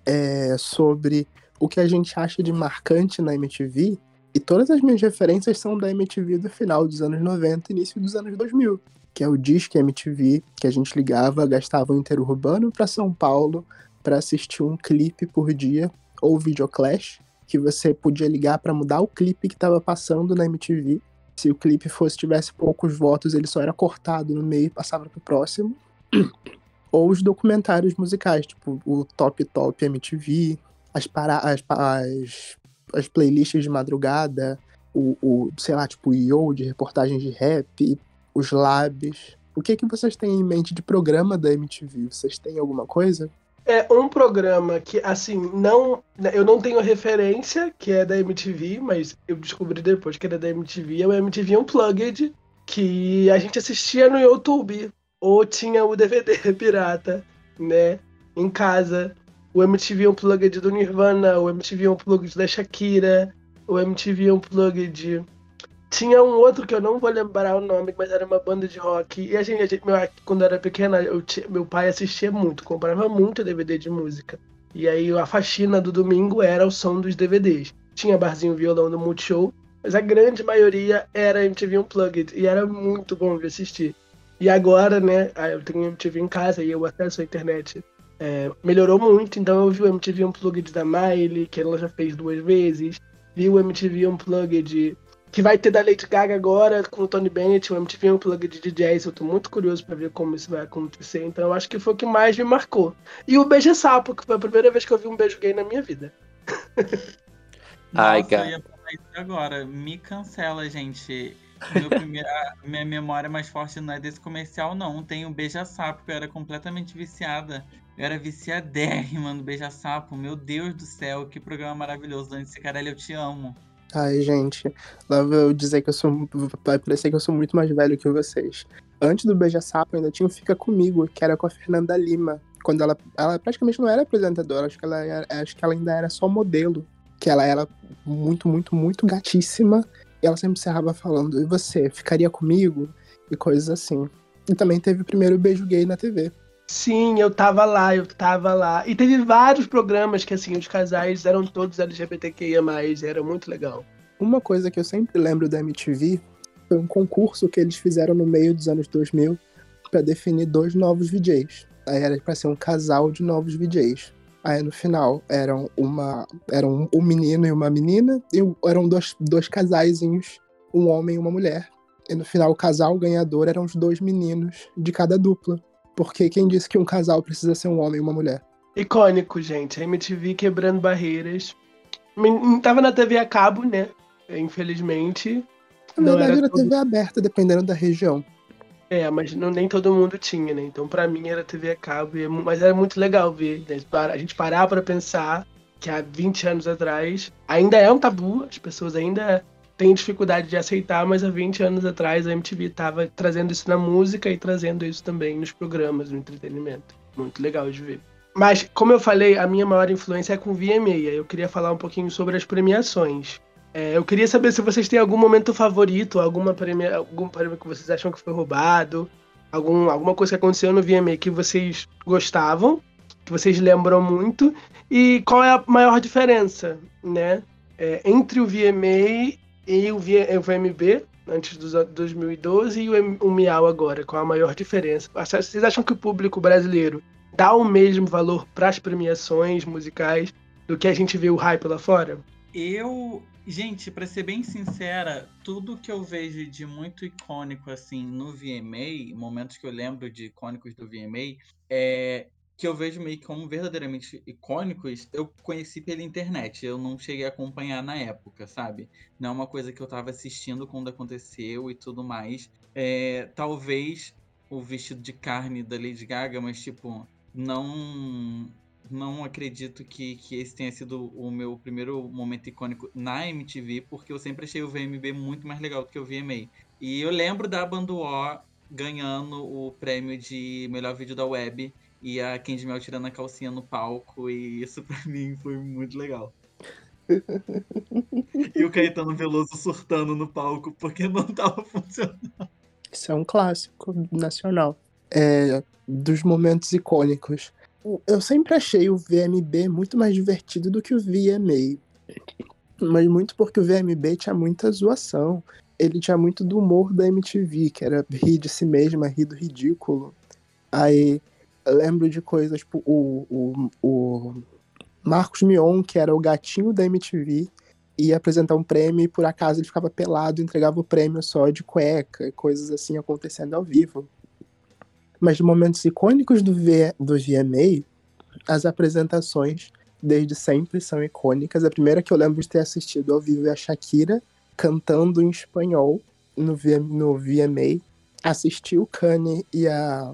é sobre o que a gente acha de marcante na MTV, e todas as minhas referências são da MTV do final dos anos 90 e início dos anos 2000, que é o Disque MTV, que a gente ligava, gastava o interurbano pra São Paulo pra assistir um clipe por dia, ou videoclash, que você podia ligar pra mudar o clipe que tava passando na MTV. Se o clipe fosse tivesse poucos votos, ele só era cortado no meio e passava pro próximo. Ou os documentários musicais, tipo o Top Top MTV, as, para, as, as, as playlists de madrugada, o, o, sei lá, tipo o Yo de reportagens de rap, os labs. O que que vocês têm em mente de programa da MTV? Vocês têm alguma coisa? É um programa que, assim, não. Eu não tenho referência, que é da MTV, mas eu descobri depois que era da MTV. É o MTV Unplugged, que a gente assistia no YouTube. Ou tinha o DVD pirata, né? Em casa. O MTV Unplugged do Nirvana, o MTV Unplugged da Shakira, o MTV Unplugged. Tinha um outro que eu não vou lembrar o nome, mas era uma banda de rock. E a gente, a gente- meu, quando era pequena, eu meu pai assistia muito, comprava muito DVD de música. E aí a faxina do domingo era o som dos DVDs. Tinha barzinho violão no Multishow, mas a grande maioria era MTV Unplugged. E era muito bom de assistir. E agora, né, eu tenho MTV em casa e o acesso à internet é, melhorou muito. Então eu vi o MTV Unplugged da Miley, que ela já fez duas vezes. Vi o MTV Unplugged que vai ter da Lady Gaga agora com o Tony Bennett, o MTV Unplugged de jazz. Eu tô muito curioso pra ver como isso vai acontecer. Então eu acho que foi o que mais me marcou. E o Beija Sapo, que foi a primeira vez que eu vi um beijo gay na minha vida. Ai, cara. eu ia falar isso agora. Me cancela, gente. Primeiro- minha memória mais forte não é desse comercial, não. Tem o Beija-Sapo, que eu era completamente viciada. Eu era viciadérrima no Beija-Sapo. Meu Deus do céu, que programa maravilhoso. Dani Cicarelli, eu te amo. Ai, gente, lá vou eu dizer que eu sou. Vai parecer que eu sou muito mais velho que vocês. Antes do Beija-Sapo, ainda tinha o Fica Comigo, que era com a Fernanda Lima. Quando ela. Ela praticamente não era apresentadora, acho que ela, acho que ela ainda era só modelo. Que ela era muito, muito, muito gatíssima. E ela sempre encerrava falando, e você, ficaria comigo? E coisas assim. E também teve o primeiro beijo gay na TV. Sim, eu tava lá, eu tava lá. E teve vários programas que, assim, os casais eram todos LGBTQIA+, era muito legal. Uma coisa que eu sempre lembro da MTV foi um concurso que eles fizeram no meio dos anos 2000 pra definir dois novos VJs. Aí era pra ser um casal de novos VJs. Aí no final eram uma eram um menino e uma menina e eram dois, dois casaizinhos, um homem e uma mulher. E no final o casal ganhador eram os dois meninos de cada dupla. Porque quem disse que um casal precisa ser um homem e uma mulher? Icônico, gente. A MTV quebrando barreiras. Men- Tava na TV a cabo, né? Infelizmente. Na Não verdade era era todo- TV aberta, dependendo da região. É, mas não, nem todo mundo tinha, né? Então, pra mim, era TV a cabo. é mas era muito legal ver. né? Para- A gente parar pra pensar que há 20 anos atrás ainda é um tabu, as pessoas ainda têm dificuldade de aceitar, mas há 20 anos atrás a MTV tava trazendo isso na música e trazendo isso também nos programas, no entretenimento. Muito legal de ver. Mas, como eu falei, a minha maior influência é com VMA. Eu queria falar um pouquinho sobre as premiações. É, eu queria saber se vocês têm algum momento favorito, alguma premia, algum prêmio que vocês acham que foi roubado, algum, alguma coisa que aconteceu no VMA que vocês gostavam, que vocês lembram muito, e qual é a maior diferença, né, é, entre o VMA e o, VMB, antes dos anos 2012, e o, o Miau agora, qual a maior diferença? Vocês acham que o público brasileiro dá o mesmo valor para as premiações musicais do que a gente vê o hype lá fora? Eu, gente, pra ser bem sincera, tudo que eu vejo de muito icônico assim no VMA, momentos que eu lembro de icônicos do VMA, é que eu vejo meio que como verdadeiramente icônicos, eu conheci pela internet. Eu não cheguei a acompanhar na época, sabe? Não é uma coisa que eu tava assistindo quando aconteceu e tudo mais. É, talvez o vestido de carne da Lady Gaga, mas tipo, não não acredito que, que esse tenha sido o meu primeiro momento icônico na MTV, porque eu sempre achei o VMB muito mais legal do que o VMA. E eu lembro da Banduó ganhando o prêmio de melhor vídeo da web e a Candy Mel tirando a calcinha no palco, e isso pra mim foi muito legal. e o Caetano Veloso surtando no palco porque não tava funcionando. Isso é um clássico nacional. É, dos momentos icônicos. Eu sempre achei o VMB muito mais divertido do que o VMA. Mas muito porque o VMB tinha muita zoação. Ele tinha muito do humor da MTV, que era rir de si mesma, rir do ridículo. Aí lembro de coisas, tipo, o, o, o Marcos Mion, que era o gatinho da MTV, ia apresentar um prêmio e por acaso ele ficava pelado entregava o prêmio só de cueca, coisas assim acontecendo ao vivo. Mas de momentos icônicos do, v, do VMA, as apresentações desde sempre são icônicas. A primeira que eu lembro de ter assistido ao vivo é a Shakira cantando em espanhol no, v, no VMA. Assisti o Kanye e a,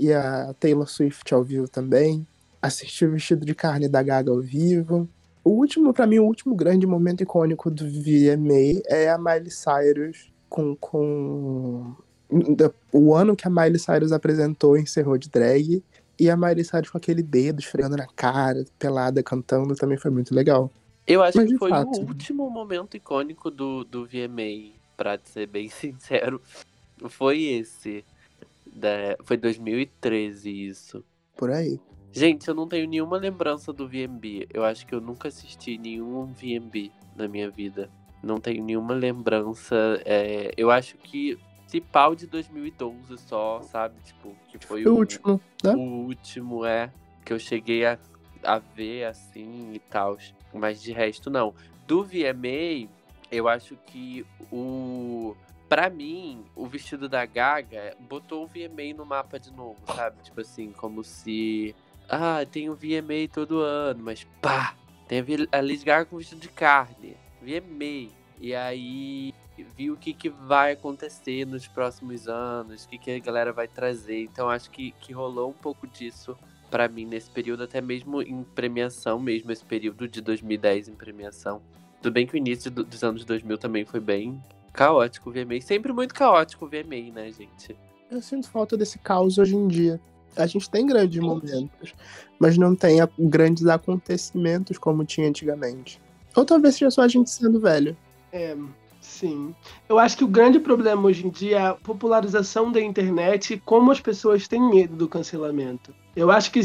e a Taylor Swift ao vivo também assistir o Vestido de Carne da Gaga ao vivo. O último, para mim, o último grande momento icônico do VMA é a Miley Cyrus com, com o ano que a Miley Cyrus apresentou encerrou de drag e a Miley Cyrus com aquele dedo esfregando na cara, pelada, cantando, também foi muito legal. Eu acho Mas, que foi fato, o último momento icônico do, do VMA, pra ser bem sincero. Foi esse. Da, foi 2013 isso. Por aí. Gente, eu não tenho nenhuma lembrança do VMB. Eu acho que eu nunca assisti nenhum VMB na minha vida. Não tenho nenhuma lembrança. É, eu acho que se pau de 2012 só, sabe? Tipo, que foi o, o último, né? O último, é. Que eu cheguei a, a ver assim e tal. Mas de resto, não. Do VMA, eu acho que o. Pra mim, o vestido da Gaga botou o VMA no mapa de novo, sabe? Tipo assim, como se ah, tem o VMA todo ano, mas pá! Tem a Lady Gaga com vestido de carne. VMA. E aí vi o que, que vai acontecer nos próximos anos, o que, que a galera vai trazer. Então acho que, que rolou um pouco disso para mim nesse período, até mesmo em premiação, mesmo esse período de 2010 em premiação. Tudo bem que o início do, dos anos 2000 também foi bem caótico o VMA. Sempre muito caótico o VMA, né, gente? Eu sinto falta desse caos hoje em dia a gente tem grandes momentos, mas não tem grandes acontecimentos como tinha antigamente. Ou talvez seja só a gente sendo velho. É, sim. Eu acho que o grande problema hoje em dia é a popularização da internet e como as pessoas têm medo do cancelamento. Eu acho que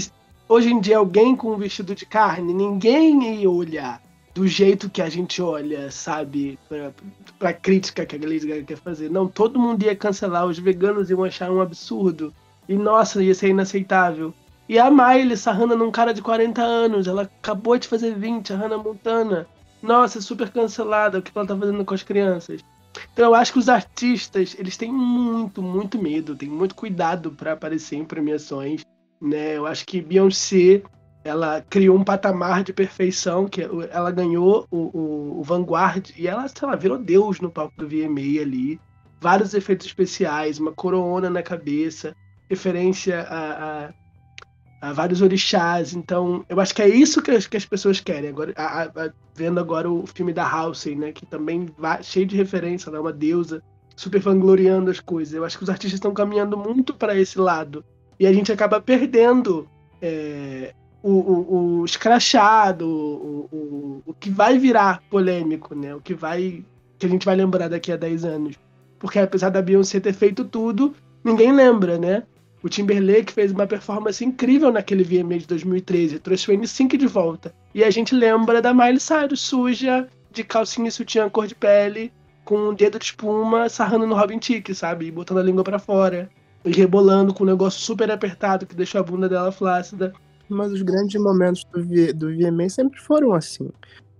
hoje em dia alguém com um vestido de carne, ninguém ia olhar do jeito que a gente olha, sabe? Pra, pra crítica que a galera quer fazer. Não, todo mundo ia cancelar, os veganos iam achar um absurdo. E nossa, ia ser inaceitável. E a Miley sarrando num cara de 40 anos, ela acabou de fazer 20, a Hannah Montana. Nossa, super cancelada, o que ela tá fazendo com as crianças. Então eu acho que os artistas, eles têm muito, muito medo, têm muito cuidado para aparecer em premiações, né? Eu acho que Beyoncé, ela criou um patamar de perfeição, que ela ganhou o, o, o Vanguard, e ela, sei lá, virou Deus no palco do VMA ali. Vários efeitos especiais, uma corona na cabeça referência a, a, a, vários orixás. Então, eu acho que é isso que as, que as pessoas querem. Agora, a, vendo agora o filme da House, né, que também vai, cheio de referência, ela é uma deusa, super vangloriando as coisas. Eu acho que os artistas estão caminhando muito para esse lado. E a gente acaba perdendo é, o, o, o escrachado, o, o, o que vai virar polêmico, né? O que vai. que a gente vai lembrar daqui a 10 anos. Porque apesar da Beyoncé ter feito tudo, ninguém lembra, né? O Timberlake fez uma performance incrível naquele VMA de 2013, trouxe o N5 de volta. E a gente lembra da Miley Cyrus suja, de calcinha e sutiã cor de pele, com um dedo de espuma, sarrando no Robin Tick, sabe? E botando a língua para fora. E rebolando com um negócio super apertado que deixou a bunda dela flácida. Mas os grandes momentos do, v do VMA sempre foram assim.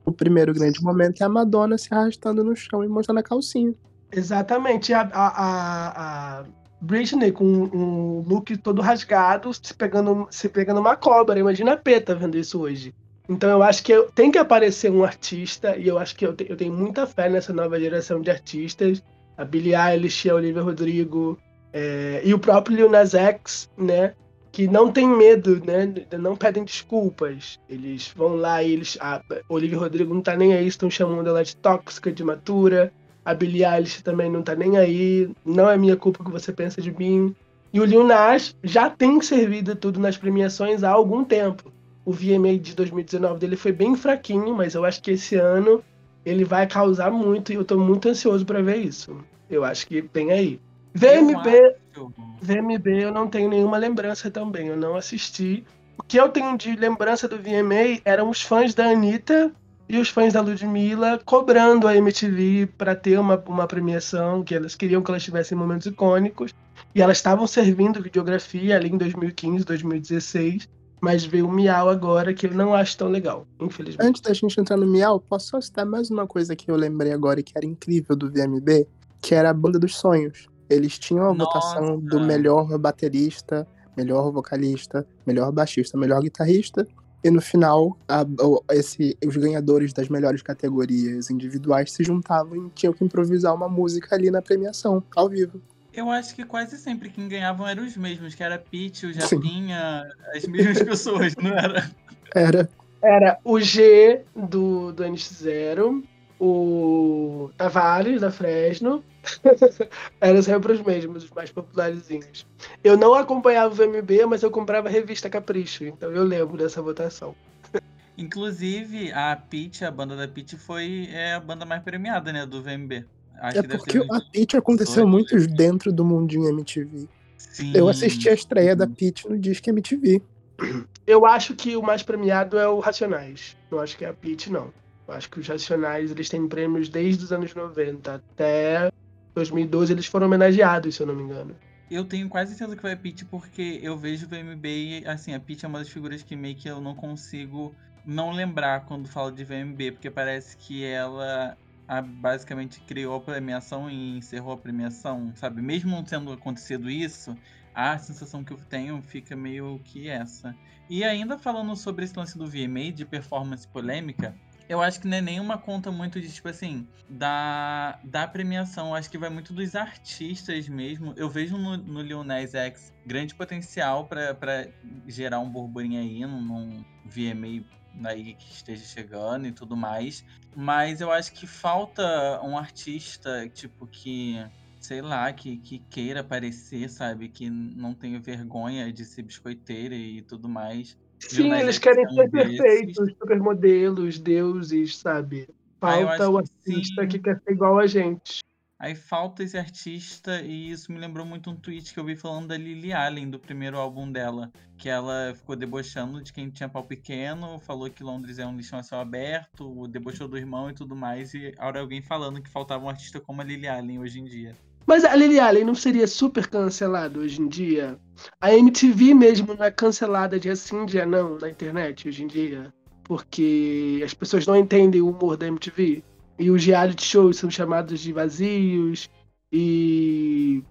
O primeiro grande momento é a Madonna se arrastando no chão e mostrando a calcinha. Exatamente. A, a, a, Britney com um look todo rasgado, se pegando, se pegando uma cobra. Imagina a Peta vendo isso hoje. Então eu acho que eu, tem que aparecer um artista, e eu acho que eu, te, eu tenho muita fé nessa nova geração de artistas. A Billie Eilish, a Olivia Rodrigo, é, e o próprio Lil Nas X, né? Que não tem medo, né? Não pedem desculpas. Eles vão lá e eles. A Olivia Rodrigo não tá nem aí, estão chamando ela de tóxica, de matura. A Billie Eilish também não tá nem aí. Não é minha culpa que você pensa de mim. E o Lil Nas já tem servido tudo nas premiações há algum tempo. O VMA de 2019 dele foi bem fraquinho, mas eu acho que esse ano ele vai causar muito e eu tô muito ansioso para ver isso. Eu acho que tem aí. VMB, VMB eu não tenho nenhuma lembrança também, eu não assisti. O que eu tenho de lembrança do VMA eram os fãs da Anitta e os fãs da Ludmilla cobrando a MTV para ter uma, uma premiação, que elas queriam que elas tivessem momentos icônicos. E elas estavam servindo videografia ali em 2015, 2016. Mas veio o Miau agora, que eu não acho tão legal, infelizmente. Antes da gente entrar no Miau, posso só citar mais uma coisa que eu lembrei agora e que era incrível do VMB, que era a Banda dos Sonhos. Eles tinham a Nossa. votação do melhor baterista, melhor vocalista, melhor baixista, melhor guitarrista. E no final, a- esse- os ganhadores das melhores categorias individuais se juntavam e tinham que improvisar uma música ali na premiação, ao vivo. Eu acho que quase sempre quem ganhavam eram os mesmos, que era Pete, o Sim. Japinha, as mesmas pessoas, não era? Era. Era o G do, do NX0, o Tavares da Fresno. Eram sempre os mesmos, os mais popularzinhos. Eu não acompanhava o VMB, mas eu comprava a revista Capricho, então eu lembro dessa votação. Inclusive, a Pete, a banda da Pete, foi é, a banda mais premiada, né, do VMB. Acho É porque a Pitty aconteceu dois. muito dentro do mundinho MTV. Sim. Eu assisti a estreia da Pitty no Disque MTV. Eu acho que o mais premiado é o Racionais. Não acho que é a Pitty, não. Acho que os Racionais eles têm prêmios desde os anos 90 até 2012 eles foram homenageados, se eu não me engano. Eu tenho quase certeza que vai a Pete porque eu vejo o VMB e, assim, a Pete é uma das figuras que meio que eu não consigo não lembrar quando falo de VMB, porque parece que ela a- basicamente criou a premiação e encerrou a premiação, sabe? Mesmo não tendo acontecido isso, a sensação que eu tenho fica meio que essa. E ainda falando sobre esse lance do VMA, de performance polêmica, eu acho que não é nenhuma conta muito de, tipo assim, da, da premiação. Eu acho que vai muito dos artistas mesmo. Eu vejo no, no Lil X grande potencial pra gerar um burburinho aí num VMA aí que esteja chegando e tudo mais. Mas eu acho que falta um artista, tipo, que, sei lá, que, que queira aparecer, sabe? Que não tenha vergonha de ser biscoiteira e tudo mais. Sim, eles querem é ser perfeitos, supermodelos, deuses, sabe? Falta o que artista sim. que quer ser igual a gente. Aí falta esse artista, e isso me lembrou muito um tweet que eu vi falando da Lily Allen, do primeiro álbum dela. Que ela ficou debochando de quem tinha pau pequeno, falou que Londres é um lixão a céu aberto, debochou do irmão e tudo mais. E agora alguém falando que faltava um artista como a Lily Allen hoje em dia. Mas a Lily Allen não seria super cancelada hoje em dia? A MTV mesmo não é cancelada dia sim, dia não na internet hoje em dia? Porque as pessoas não entendem o humor da MTV. E os reality shows são chamados de vazios. E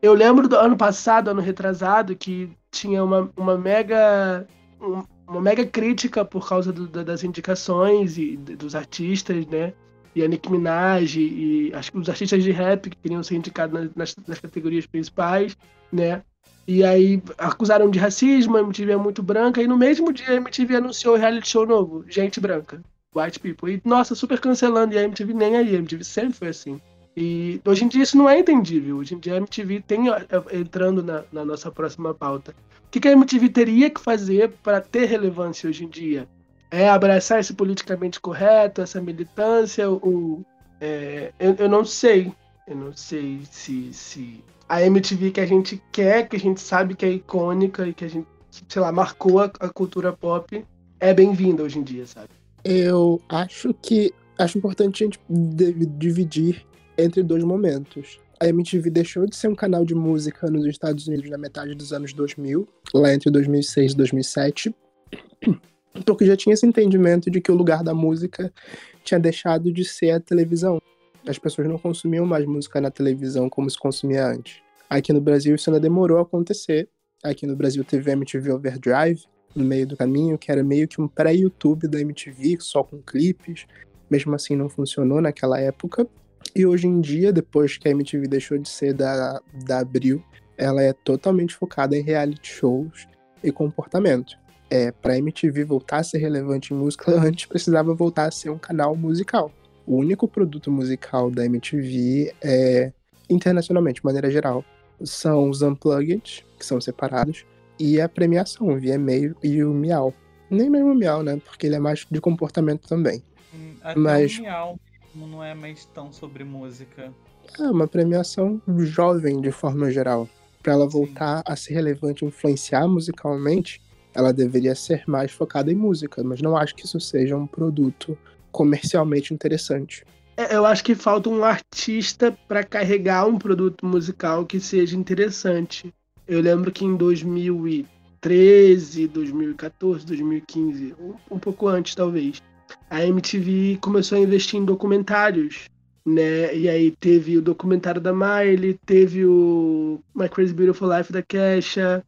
eu lembro do ano passado, ano retrasado, que tinha uma, uma mega. um- uma mega crítica por causa do- da- das indicações e dos artistas, né? E a Nicki Minaj e acho que os artistas de rap que queriam ser indicados nas, nas- categorias principais, né? E aí acusaram de racismo, a MTV é muito branca, e no mesmo dia a MTV anunciou o reality show novo, Gente Branca, White People. E, nossa, super cancelando, e a MTV nem aí, a MTV sempre foi assim. E hoje em dia isso não é entendível, hoje em dia a MTV tem, ó, entrando na, na nossa próxima pauta, o que, que a MTV teria que fazer para ter relevância hoje em dia? É abraçar esse politicamente correto, essa militância, o, é, eu, eu não sei, eu não sei se, se a MTV que a gente quer, que a gente sabe que é icônica e que a gente, sei lá, marcou a, a cultura pop, é bem-vinda hoje em dia, sabe? Eu acho que acho importante a gente dividir entre dois momentos. A MTV deixou de ser um canal de música nos Estados Unidos na metade dos anos 2000, lá entre 2006 e 2007, porque já tinha esse entendimento de que o lugar da música tinha deixado de ser a televisão. As pessoas não consumiam mais música na televisão como se consumia antes. Aqui no Brasil isso ainda demorou a acontecer. Aqui no Brasil teve a MTV Overdrive no meio do caminho, que era meio que um pré-YouTube da MTV, só com clipes. Mesmo assim não funcionou naquela época. E hoje em dia, depois que a MTV deixou de ser da, da Abril, ela é totalmente focada em reality shows. e comportamento. É, para MTV voltar a ser relevante em música, antes precisava voltar a ser um canal musical. O único produto musical da MTV é internacionalmente, de maneira geral, são os Unplugged, que são separados, e a premiação, o VMA e o Miau. Nem mesmo o Miau, né? Porque ele é mais de comportamento também. Hum, Até Mas- o Miau não é mais tão sobre música. É uma premiação jovem de forma geral. Para ela Sim. voltar a ser relevante influenciar musicalmente, ela deveria ser mais focada em música, mas não acho que isso seja um produto comercialmente interessante. É, Eu acho que falta um artista para carregar um produto musical que seja interessante. Eu lembro que em 2013, 2014, 2015, um, um pouco antes talvez, a MTV começou a investir em documentários, né? E aí teve o documentário da Miley, teve o My Crazy Beautiful Life da Kesha,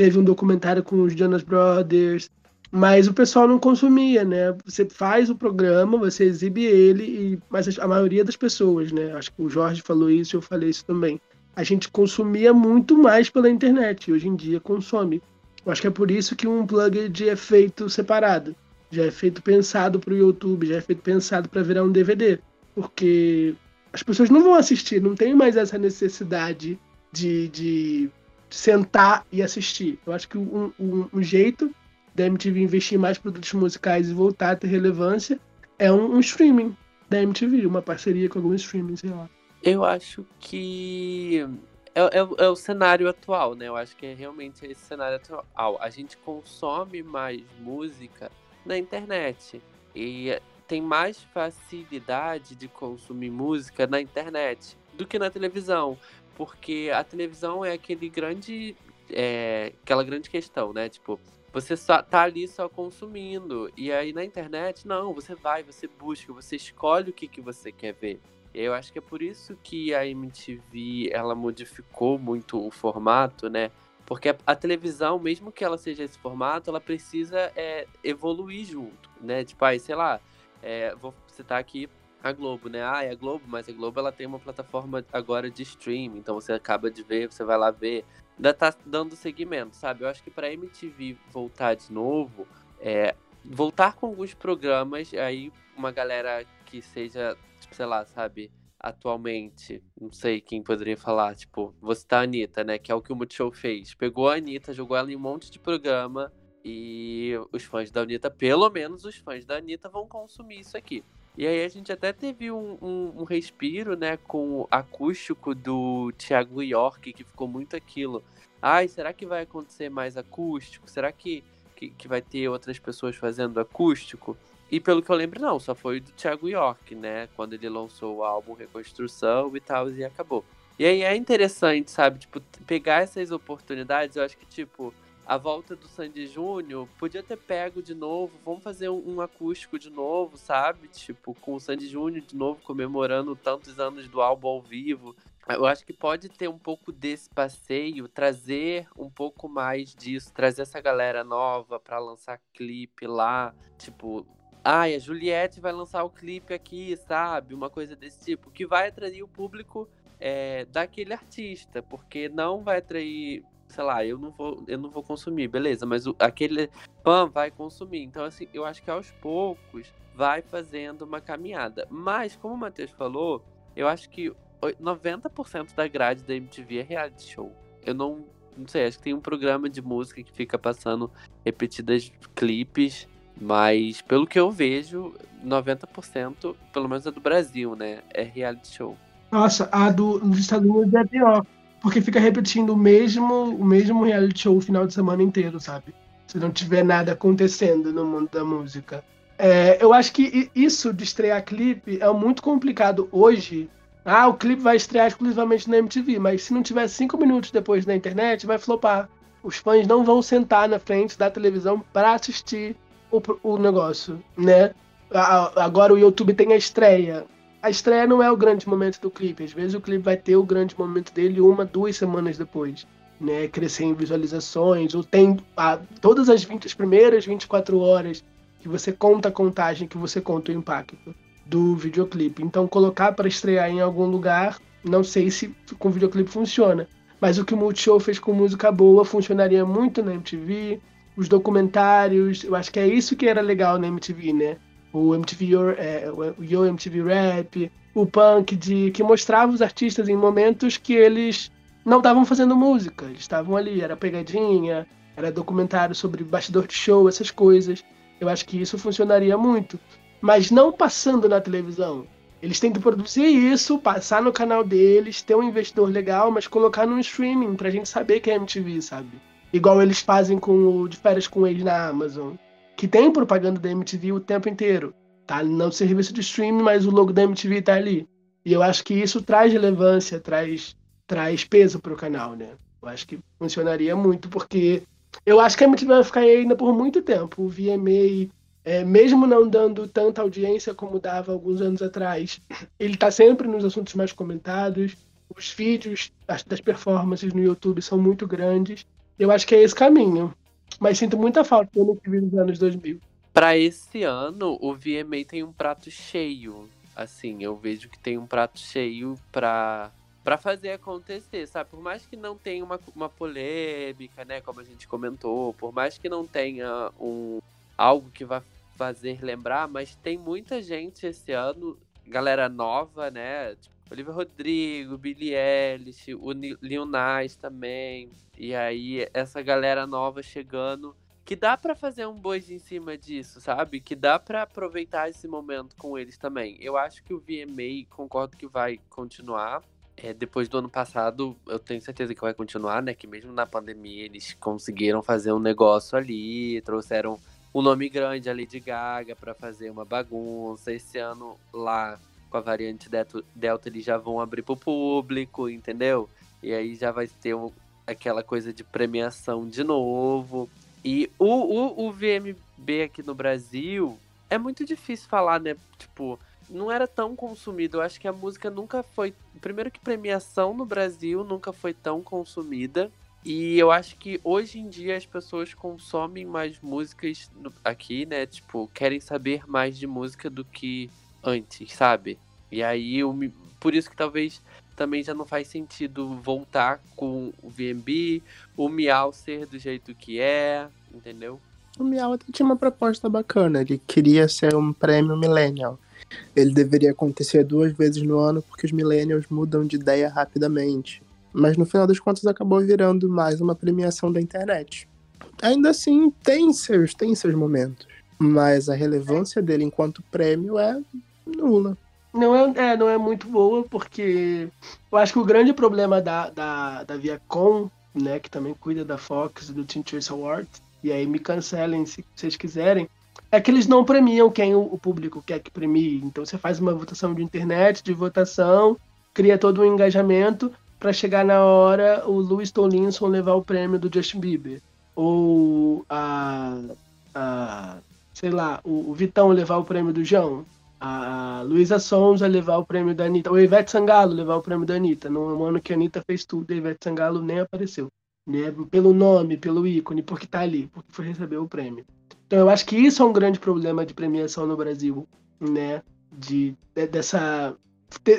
teve um documentário com os Jonas Brothers, mas o pessoal não consumia, né? Você faz o programa, você exibe ele, e... mas a maioria das pessoas, né? Acho que o Jorge falou isso, eu falei isso também. A gente consumia muito mais pela internet, hoje em dia consome. Eu acho que é por isso que um plugin é feito separado. Já é feito pensado para o YouTube, já é feito pensado para virar um DVD. Porque as pessoas não vão assistir, não tem mais essa necessidade de, de sentar e assistir. Eu acho que um, um, um jeito da MTV investir mais produtos musicais e voltar a ter relevância é um, um streaming da MTV, uma parceria com algum streaming, sei lá. Eu acho que é, é é o cenário atual, né? Eu acho que é realmente esse cenário atual. A gente consome mais música na internet. E tem mais facilidade de consumir música na internet do que na televisão. Porque a televisão é aquele grande. é, aquela grande questão, né? Tipo, você só tá ali só consumindo. E aí na internet, não, você vai, você busca, você escolhe o que, que você quer ver. Eu acho que é por isso que a MTV ela modificou muito o formato, né? Porque a, a televisão, mesmo que ela seja esse formato, ela precisa é, evoluir junto, né? Tipo, aí, sei lá, é, vou citar aqui a Globo, né? Ah, é a Globo, mas a Globo ela tem uma plataforma agora de streaming, então você acaba de ver, você vai lá ver. Ainda tá dando seguimento, sabe? Eu acho que pra MTV voltar de novo, é, voltar com alguns programas, aí uma galera que seja, tipo, sei lá, sabe, atualmente, não sei quem poderia falar, tipo, vou citar a Anitta, né, que é o que o Multishow fez. Pegou a Anitta, jogou ela em um monte de programa e os fãs da Anitta, pelo menos os fãs da Anitta vão consumir isso aqui. E aí a gente até teve um, um, um respiro, né, com o acústico do Thiago York, que ficou muito aquilo. Ai, será que vai acontecer mais acústico? Será que, que, que vai ter outras pessoas fazendo acústico? E pelo que eu lembro, não, só foi do Thiago York, né? Quando ele lançou o álbum Reconstrução e tal, e acabou. E aí é interessante, sabe? Tipo, pegar essas oportunidades, eu acho que, tipo, a volta do Sandy Júnior podia ter pego de novo, vamos fazer um, um acústico de novo, sabe? Tipo, com o Sandy Júnior de novo comemorando tantos anos do álbum ao vivo. Eu acho que pode ter um pouco desse passeio, trazer um pouco mais disso, trazer essa galera nova pra lançar clipe lá, tipo, ai, a Juliette vai lançar o clipe aqui, sabe? Uma coisa desse tipo, que vai atrair o público é, daquele artista, porque não vai atrair, sei lá, eu não vou, eu não vou consumir, beleza, mas o- aquele fã vai consumir. Então, assim, eu acho que aos poucos vai fazendo uma caminhada. Mas, como o Matheus falou, eu acho que oi- 90% da grade da MTV é reality show. Eu não, não sei, acho que tem um programa de música que fica passando repetidas clipes, mas pelo que eu vejo, 90%, pelo menos é do Brasil, né? É reality show. Nossa, a do, dos Estados Unidos é pior. Porque fica repetindo o mesmo, o mesmo reality show o final de semana inteiro, sabe? Se não tiver nada acontecendo no mundo da música. É, eu acho que isso de estrear clipe é muito complicado hoje. Ah, o clipe vai estrear exclusivamente na MTV, mas se não tiver cinco minutos depois na internet, vai flopar. Os fãs não vão sentar na frente da televisão para assistir o, o negócio, né? Agora o YouTube tem a estreia a estreia não é o grande momento do clipe. Às vezes o clipe vai ter o grande momento dele uma, duas semanas depois. Né? Crescer em visualizações, ou tem a- todas as, 20, as primeiras 24 horas que você conta a contagem, que você conta o impacto do videoclipe. Então colocar para estrear em algum lugar, não sei se com videoclipe funciona. mas o que o Multishow fez com música boa funcionaria muito na MTV. Os documentários, eu acho que é isso que era legal na MTV, né? O MTV é, o Yo MTV Rap, o punk, de, que mostrava os artistas em momentos que eles não estavam fazendo música, eles estavam ali, era pegadinha, era documentário sobre bastidor de show, essas coisas. Eu acho que isso funcionaria muito. Mas não passando na televisão. Eles têm que produzir isso, passar no canal deles, ter um investidor legal, mas colocar no streaming pra gente saber que é MTV, sabe? Igual eles fazem com o De Férias com eles na Amazon. Que tem propaganda da MTV o tempo inteiro. Tá no serviço de streaming, mas o logo da MTV tá ali. E eu acho que isso traz relevância, traz, traz peso pro canal, né? Eu acho que funcionaria muito, porque eu acho que a MTV vai ficar aí ainda por muito tempo. O VMA é, mesmo não dando tanta audiência como dava alguns anos atrás, ele está sempre nos assuntos mais comentados. Os vídeos das performances no YouTube são muito grandes. Eu acho que é esse caminho. Mas sinto muita falta do MTV dos anos 2000. Para esse ano, o VMA tem um prato cheio. Assim, eu vejo que tem um prato cheio para para fazer acontecer, sabe? Por mais que não tenha uma, uma polêmica, né, como a gente comentou, por mais que não tenha um algo que vai fazer lembrar, mas tem muita gente esse ano, galera nova, né? Tipo, Olivia Rodrigo, Billie Eilish, o Lil Nas também. E aí, essa galera nova chegando. Que dá para fazer um bois em cima disso, sabe? Que dá para aproveitar esse momento com eles também. Eu acho que o VMA, concordo que vai continuar. É, depois do ano passado, eu tenho certeza que vai continuar, né? Que mesmo na pandemia eles conseguiram fazer um negócio ali, trouxeram um nome grande, a Lady Gaga, para fazer uma bagunça. Esse ano lá, com a variante Delta, eles já vão abrir pro público, entendeu? E aí já vai ter um, aquela coisa de premiação de novo. E o, o, o VMB aqui no Brasil é muito difícil falar, né? Tipo, não era tão consumido. Eu acho que a música nunca foi. Primeiro que premiação no Brasil nunca foi tão consumida. E eu acho que hoje em dia as pessoas consomem mais músicas aqui, né? Tipo, querem saber mais de música do que antes, sabe? E aí, eu, por isso que talvez também já não faz sentido voltar com o VMB, o Miau ser do jeito que é, entendeu? O Miau até tinha uma proposta bacana, ele queria ser um prêmio millennial. Ele deveria acontecer duas vezes no ano porque os millennials mudam de ideia rapidamente mas no final das contas acabou virando mais uma premiação da internet. Ainda assim, tem seus, tem seus momentos, mas a relevância dele enquanto prêmio é nula. Não é, é, não é muito boa, porque eu acho que o grande problema da, da, da Viacom, né, que também cuida da Fox do Teen Choice Awards, e aí me cancelem se vocês quiserem, é que eles não premiam quem o, o público quer que premie. Então você faz uma votação de internet, de votação, cria todo um engajamento, para chegar na hora o Louis Tomlinson levar o prêmio do Justin Bieber. Ou a. a sei lá, o, o Vitão levar o prêmio do João. A, Luísa Sonza levar o prêmio da Anitta. Ou Ivete Sangalo levar o prêmio da Anitta. No ano que a Anitta fez tudo, a Ivete Sangalo nem apareceu. Né? Pelo nome, pelo ícone, porque tá ali, porque foi receber o prêmio. Então eu acho que isso é um grande problema de premiação no Brasil, né? De, de dessa.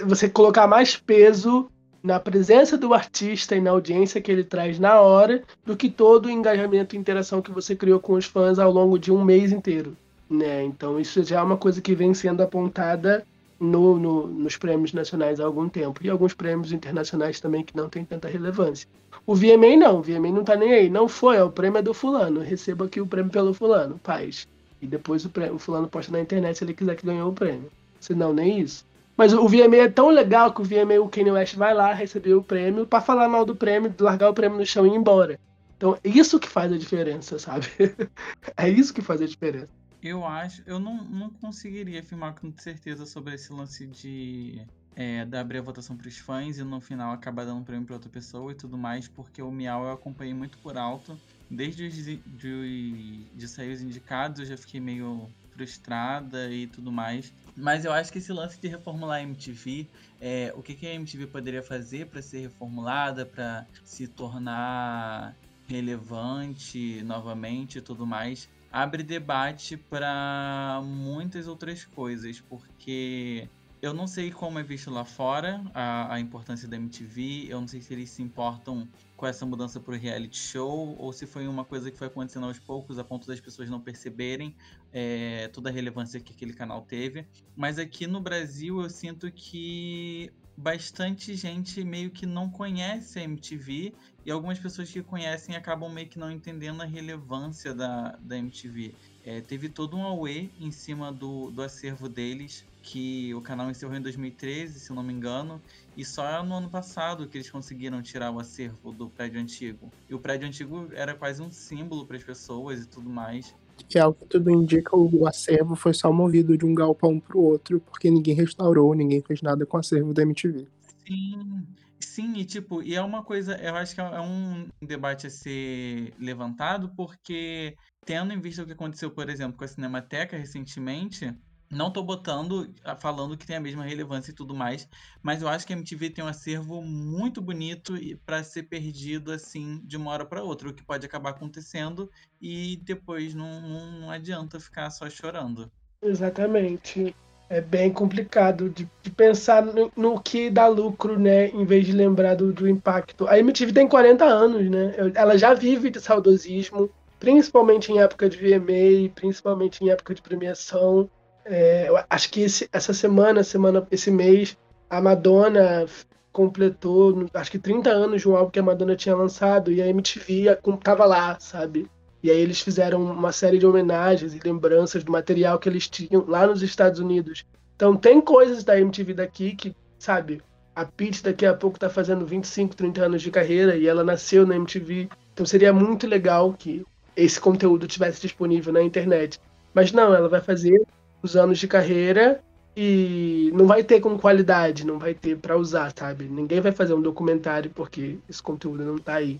Você colocar mais peso na presença do artista e na audiência que ele traz na hora, do que todo o engajamento e interação que você criou com os fãs ao longo de um mês inteiro. Né? Então isso já é uma coisa que vem sendo apontada no, no, nos prêmios nacionais há algum tempo. E alguns prêmios internacionais também que não tem tanta relevância. O VMA não, o VMA não tá nem aí. Não foi, é o prêmio é do fulano. Receba aqui o prêmio pelo fulano, paz. E depois o, prêmio, o fulano posta na internet se ele quiser que ganhou o prêmio. Senão, nem isso. Mas o VMA é tão legal que o VMA, o Kanye West vai lá receber o prêmio para falar mal do prêmio, largar o prêmio no chão e ir embora. Então, isso que faz a diferença, sabe? é isso que faz a diferença. Eu acho, eu não, não conseguiria afirmar com certeza sobre esse lance de é, abrir a votação para os fãs e no final acabar dando prêmio para outra pessoa e tudo mais, porque o Miau eu acompanhei muito por alto. Desde os de, de, de sair os indicados, eu já fiquei meio frustrada e tudo mais. Mas eu acho que esse lance de reformular a MTV, é, o que, que a MTV poderia fazer para ser reformulada, para se tornar relevante novamente e tudo mais, abre debate para muitas outras coisas, porque eu não sei como é visto lá fora a, a importância da MTV. Eu não sei se eles se importam com essa mudança para o reality show ou se foi uma coisa que foi acontecendo aos poucos a ponto das pessoas não perceberem é, toda a relevância que aquele canal teve. Mas aqui no Brasil eu sinto que bastante gente meio que não conhece a MTV e algumas pessoas que conhecem acabam meio que não entendendo a relevância da, da MTV. É, teve todo um auê em cima do, do acervo deles, que o canal encerrou em 2013, se não me engano, e só no ano passado que eles conseguiram tirar o acervo do prédio antigo. E o prédio antigo era quase um símbolo para as pessoas e tudo mais. Que é o que tudo indica, o acervo foi só movido de um galpão para o outro, porque ninguém restaurou, ninguém fez nada com o acervo da MTV. Sim, sim, e tipo, e é uma coisa, eu acho que é um debate a ser levantado, porque tendo em vista o que aconteceu, por exemplo, com a Cinemateca recentemente, não tô botando, ah, falando que tem a mesma relevância e tudo mais, mas eu acho que a MTV tem um acervo muito bonito para ser perdido assim de uma hora para outra, o que pode acabar acontecendo e depois não, não, adianta ficar só chorando. Exatamente. É bem complicado de, de pensar no, no, que dá lucro, né? Em vez de lembrar do, do impacto. A MTV tem 40 anos, né? Ela já vive de saudosismo, principalmente em época de VMA, principalmente em época de premiação. É, acho que esse, essa semana, semana, esse mês, a Madonna completou, acho que 30 anos de um álbum que a Madonna tinha lançado e a MTV tava lá, sabe? E aí eles fizeram uma série de homenagens e lembranças do material que eles tinham lá nos Estados Unidos. Então tem coisas da MTV daqui que, sabe, a Pete daqui a pouco tá fazendo 25, 30 anos de carreira e ela nasceu na MTV. Então seria muito legal que esse conteúdo tivesse disponível na internet. Mas não, ela vai fazer os anos de carreira e não vai ter com qualidade, não vai ter para usar, sabe? Ninguém vai fazer um documentário porque esse conteúdo não tá aí.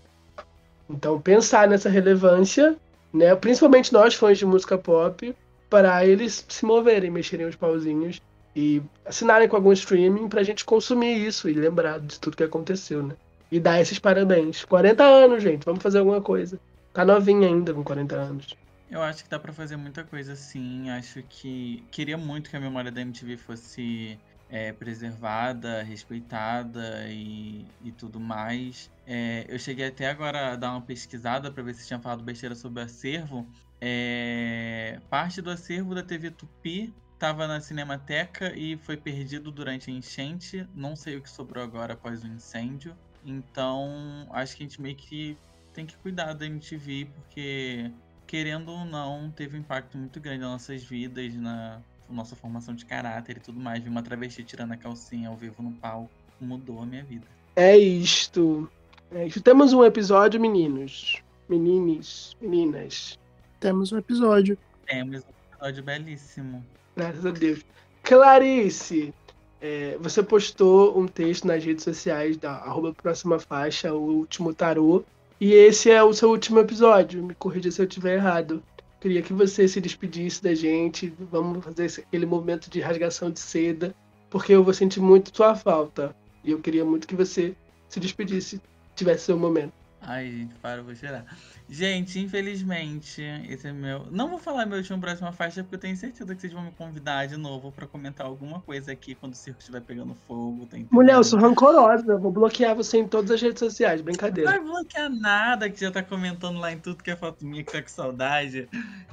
Então pensar nessa relevância, né, principalmente nós fãs de música pop, para eles se moverem, mexerem os pauzinhos e assinarem com algum streaming pra gente consumir isso e lembrar de tudo que aconteceu, né? E dar esses parabéns. 40 anos, gente, vamos fazer alguma coisa. Tá novinha ainda com 40 anos. Eu acho que dá para fazer muita coisa sim. Acho que queria muito que a memória da MTV fosse é, preservada, respeitada e, e tudo mais. É, eu cheguei até agora a dar uma pesquisada para ver se tinha falado besteira sobre o acervo. É, parte do acervo da TV Tupi estava na Cinemateca e foi perdido durante a enchente. Não sei o que sobrou agora após o incêndio. Então, acho que a gente meio que tem que cuidar da MTV, porque querendo ou não, teve um impacto muito grande nas nossas vidas, na nossa formação de caráter e tudo mais. Vi uma travesti tirando a calcinha ao vivo no palco, mudou a minha vida. É isto. É isto. Temos um episódio, meninos. Menines, meninas. Temos um episódio. Temos um episódio belíssimo. Graças a Deus. Clarice, é, você postou um texto nas redes sociais da arroba próxima faixa, o último tarô, e esse é o seu último episódio. Me corrija se eu estiver errado. Queria que você se despedisse da gente. Vamos fazer aquele momento de rasgação de seda, porque eu vou sentir muito sua falta. E eu queria muito que você se despedisse, tivesse seu momento. Ai, gente, para, eu vou chorar. Gente, infelizmente, esse é meu. Não vou falar meu último próxima faixa, porque eu tenho certeza que vocês vão me convidar de novo para comentar alguma coisa aqui quando o circo estiver pegando fogo. Tá Mulher, eu sou rancorosa. Vou bloquear você em todas as redes sociais, brincadeira. Não vai bloquear nada que já tá comentando lá em tudo que é foto minha, que tá com saudade.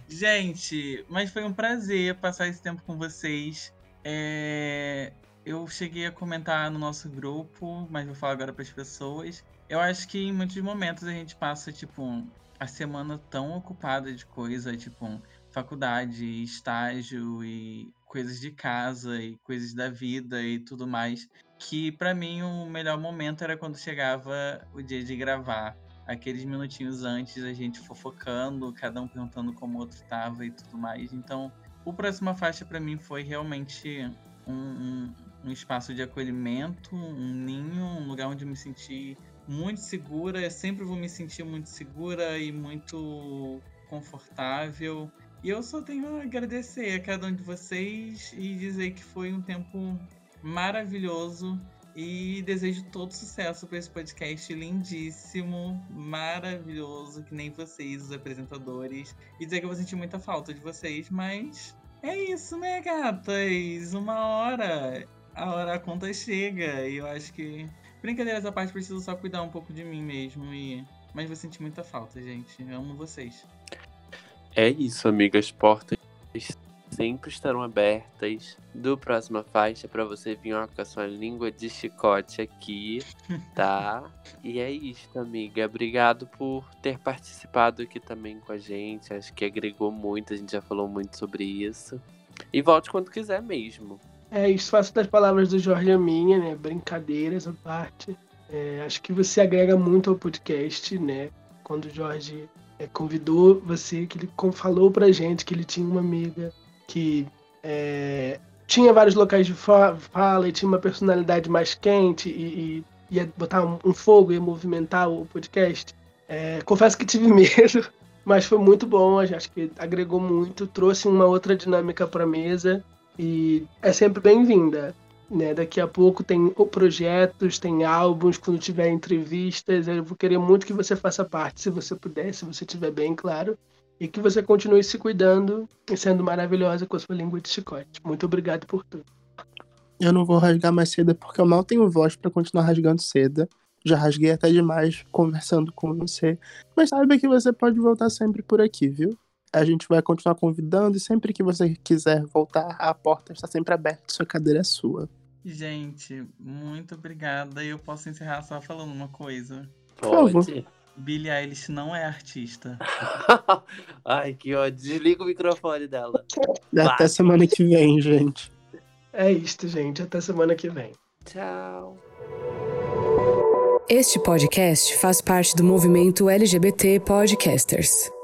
Gente, mas foi um prazer passar esse tempo com vocês. É... Eu cheguei a comentar no nosso grupo, mas vou falar agora para as pessoas. Eu acho que em muitos momentos a gente passa, tipo, a semana tão ocupada de coisa, tipo, faculdade, estágio e coisas de casa e coisas da vida e tudo mais, que para mim o melhor momento era quando chegava o dia de gravar. Aqueles minutinhos antes, a gente fofocando, cada um perguntando como o outro tava e tudo mais. Então, o Próxima Faixa para mim foi realmente um, um, um espaço de acolhimento, um ninho, um lugar onde me senti muito segura, eu sempre vou me sentir muito segura e muito confortável. E eu só tenho a agradecer a cada um de vocês e dizer que foi um tempo maravilhoso e desejo todo sucesso para esse podcast lindíssimo, maravilhoso, que nem vocês, os apresentadores. E dizer que eu vou sentir muita falta de vocês, mas é isso, né, gatas? Uma hora a hora a conta chega. E eu acho que. Brincadeiras à parte, preciso só cuidar um pouco de mim mesmo. E... Mas vou sentir muita falta, gente. Eu amo vocês. É isso, amigas. Portas sempre estarão abertas do próxima faixa para você vir ó, com a sua língua de chicote aqui, tá? e é isso, amiga. Obrigado por ter participado aqui também com a gente. Acho que agregou muito, a gente já falou muito sobre isso. E volte quando quiser mesmo. É isso, faço das palavras do Jorge a minha, né? Brincadeiras à parte. É, acho que você agrega muito ao podcast, né? Quando o Jorge é, convidou você, que ele falou pra gente que ele tinha uma amiga que é, tinha vários locais de fala e tinha uma personalidade mais quente e, e ia botar um, um, fogo e movimentar o podcast. É, confesso que tive medo, mas foi muito bom. Acho que agregou muito, trouxe uma outra dinâmica para mesa e é sempre bem-vinda. Né? Daqui a pouco tem projetos, tem álbuns, quando tiver entrevistas, eu vou querer muito que você faça parte, se você puder, se você estiver bem, claro. E que você continue se cuidando e sendo maravilhosa com a sua língua de chicote. Muito obrigado por tudo. Eu não vou rasgar mais seda porque eu mal tenho voz para continuar rasgando seda. Já rasguei até demais conversando com você. Mas saiba que você pode voltar sempre por aqui, viu? A gente vai continuar convidando e sempre que você quiser voltar, a porta está sempre aberta, sua cadeira é sua. Gente, muito obrigada. E eu posso encerrar só falando uma coisa. Pode. Billie Eilish não é artista. Ai, que ódio. Desliga o microfone dela. Até semana que vem, gente. É isto, gente. Até semana que vem. Tchau. Este podcast faz parte do movimento LGBT Podcasters.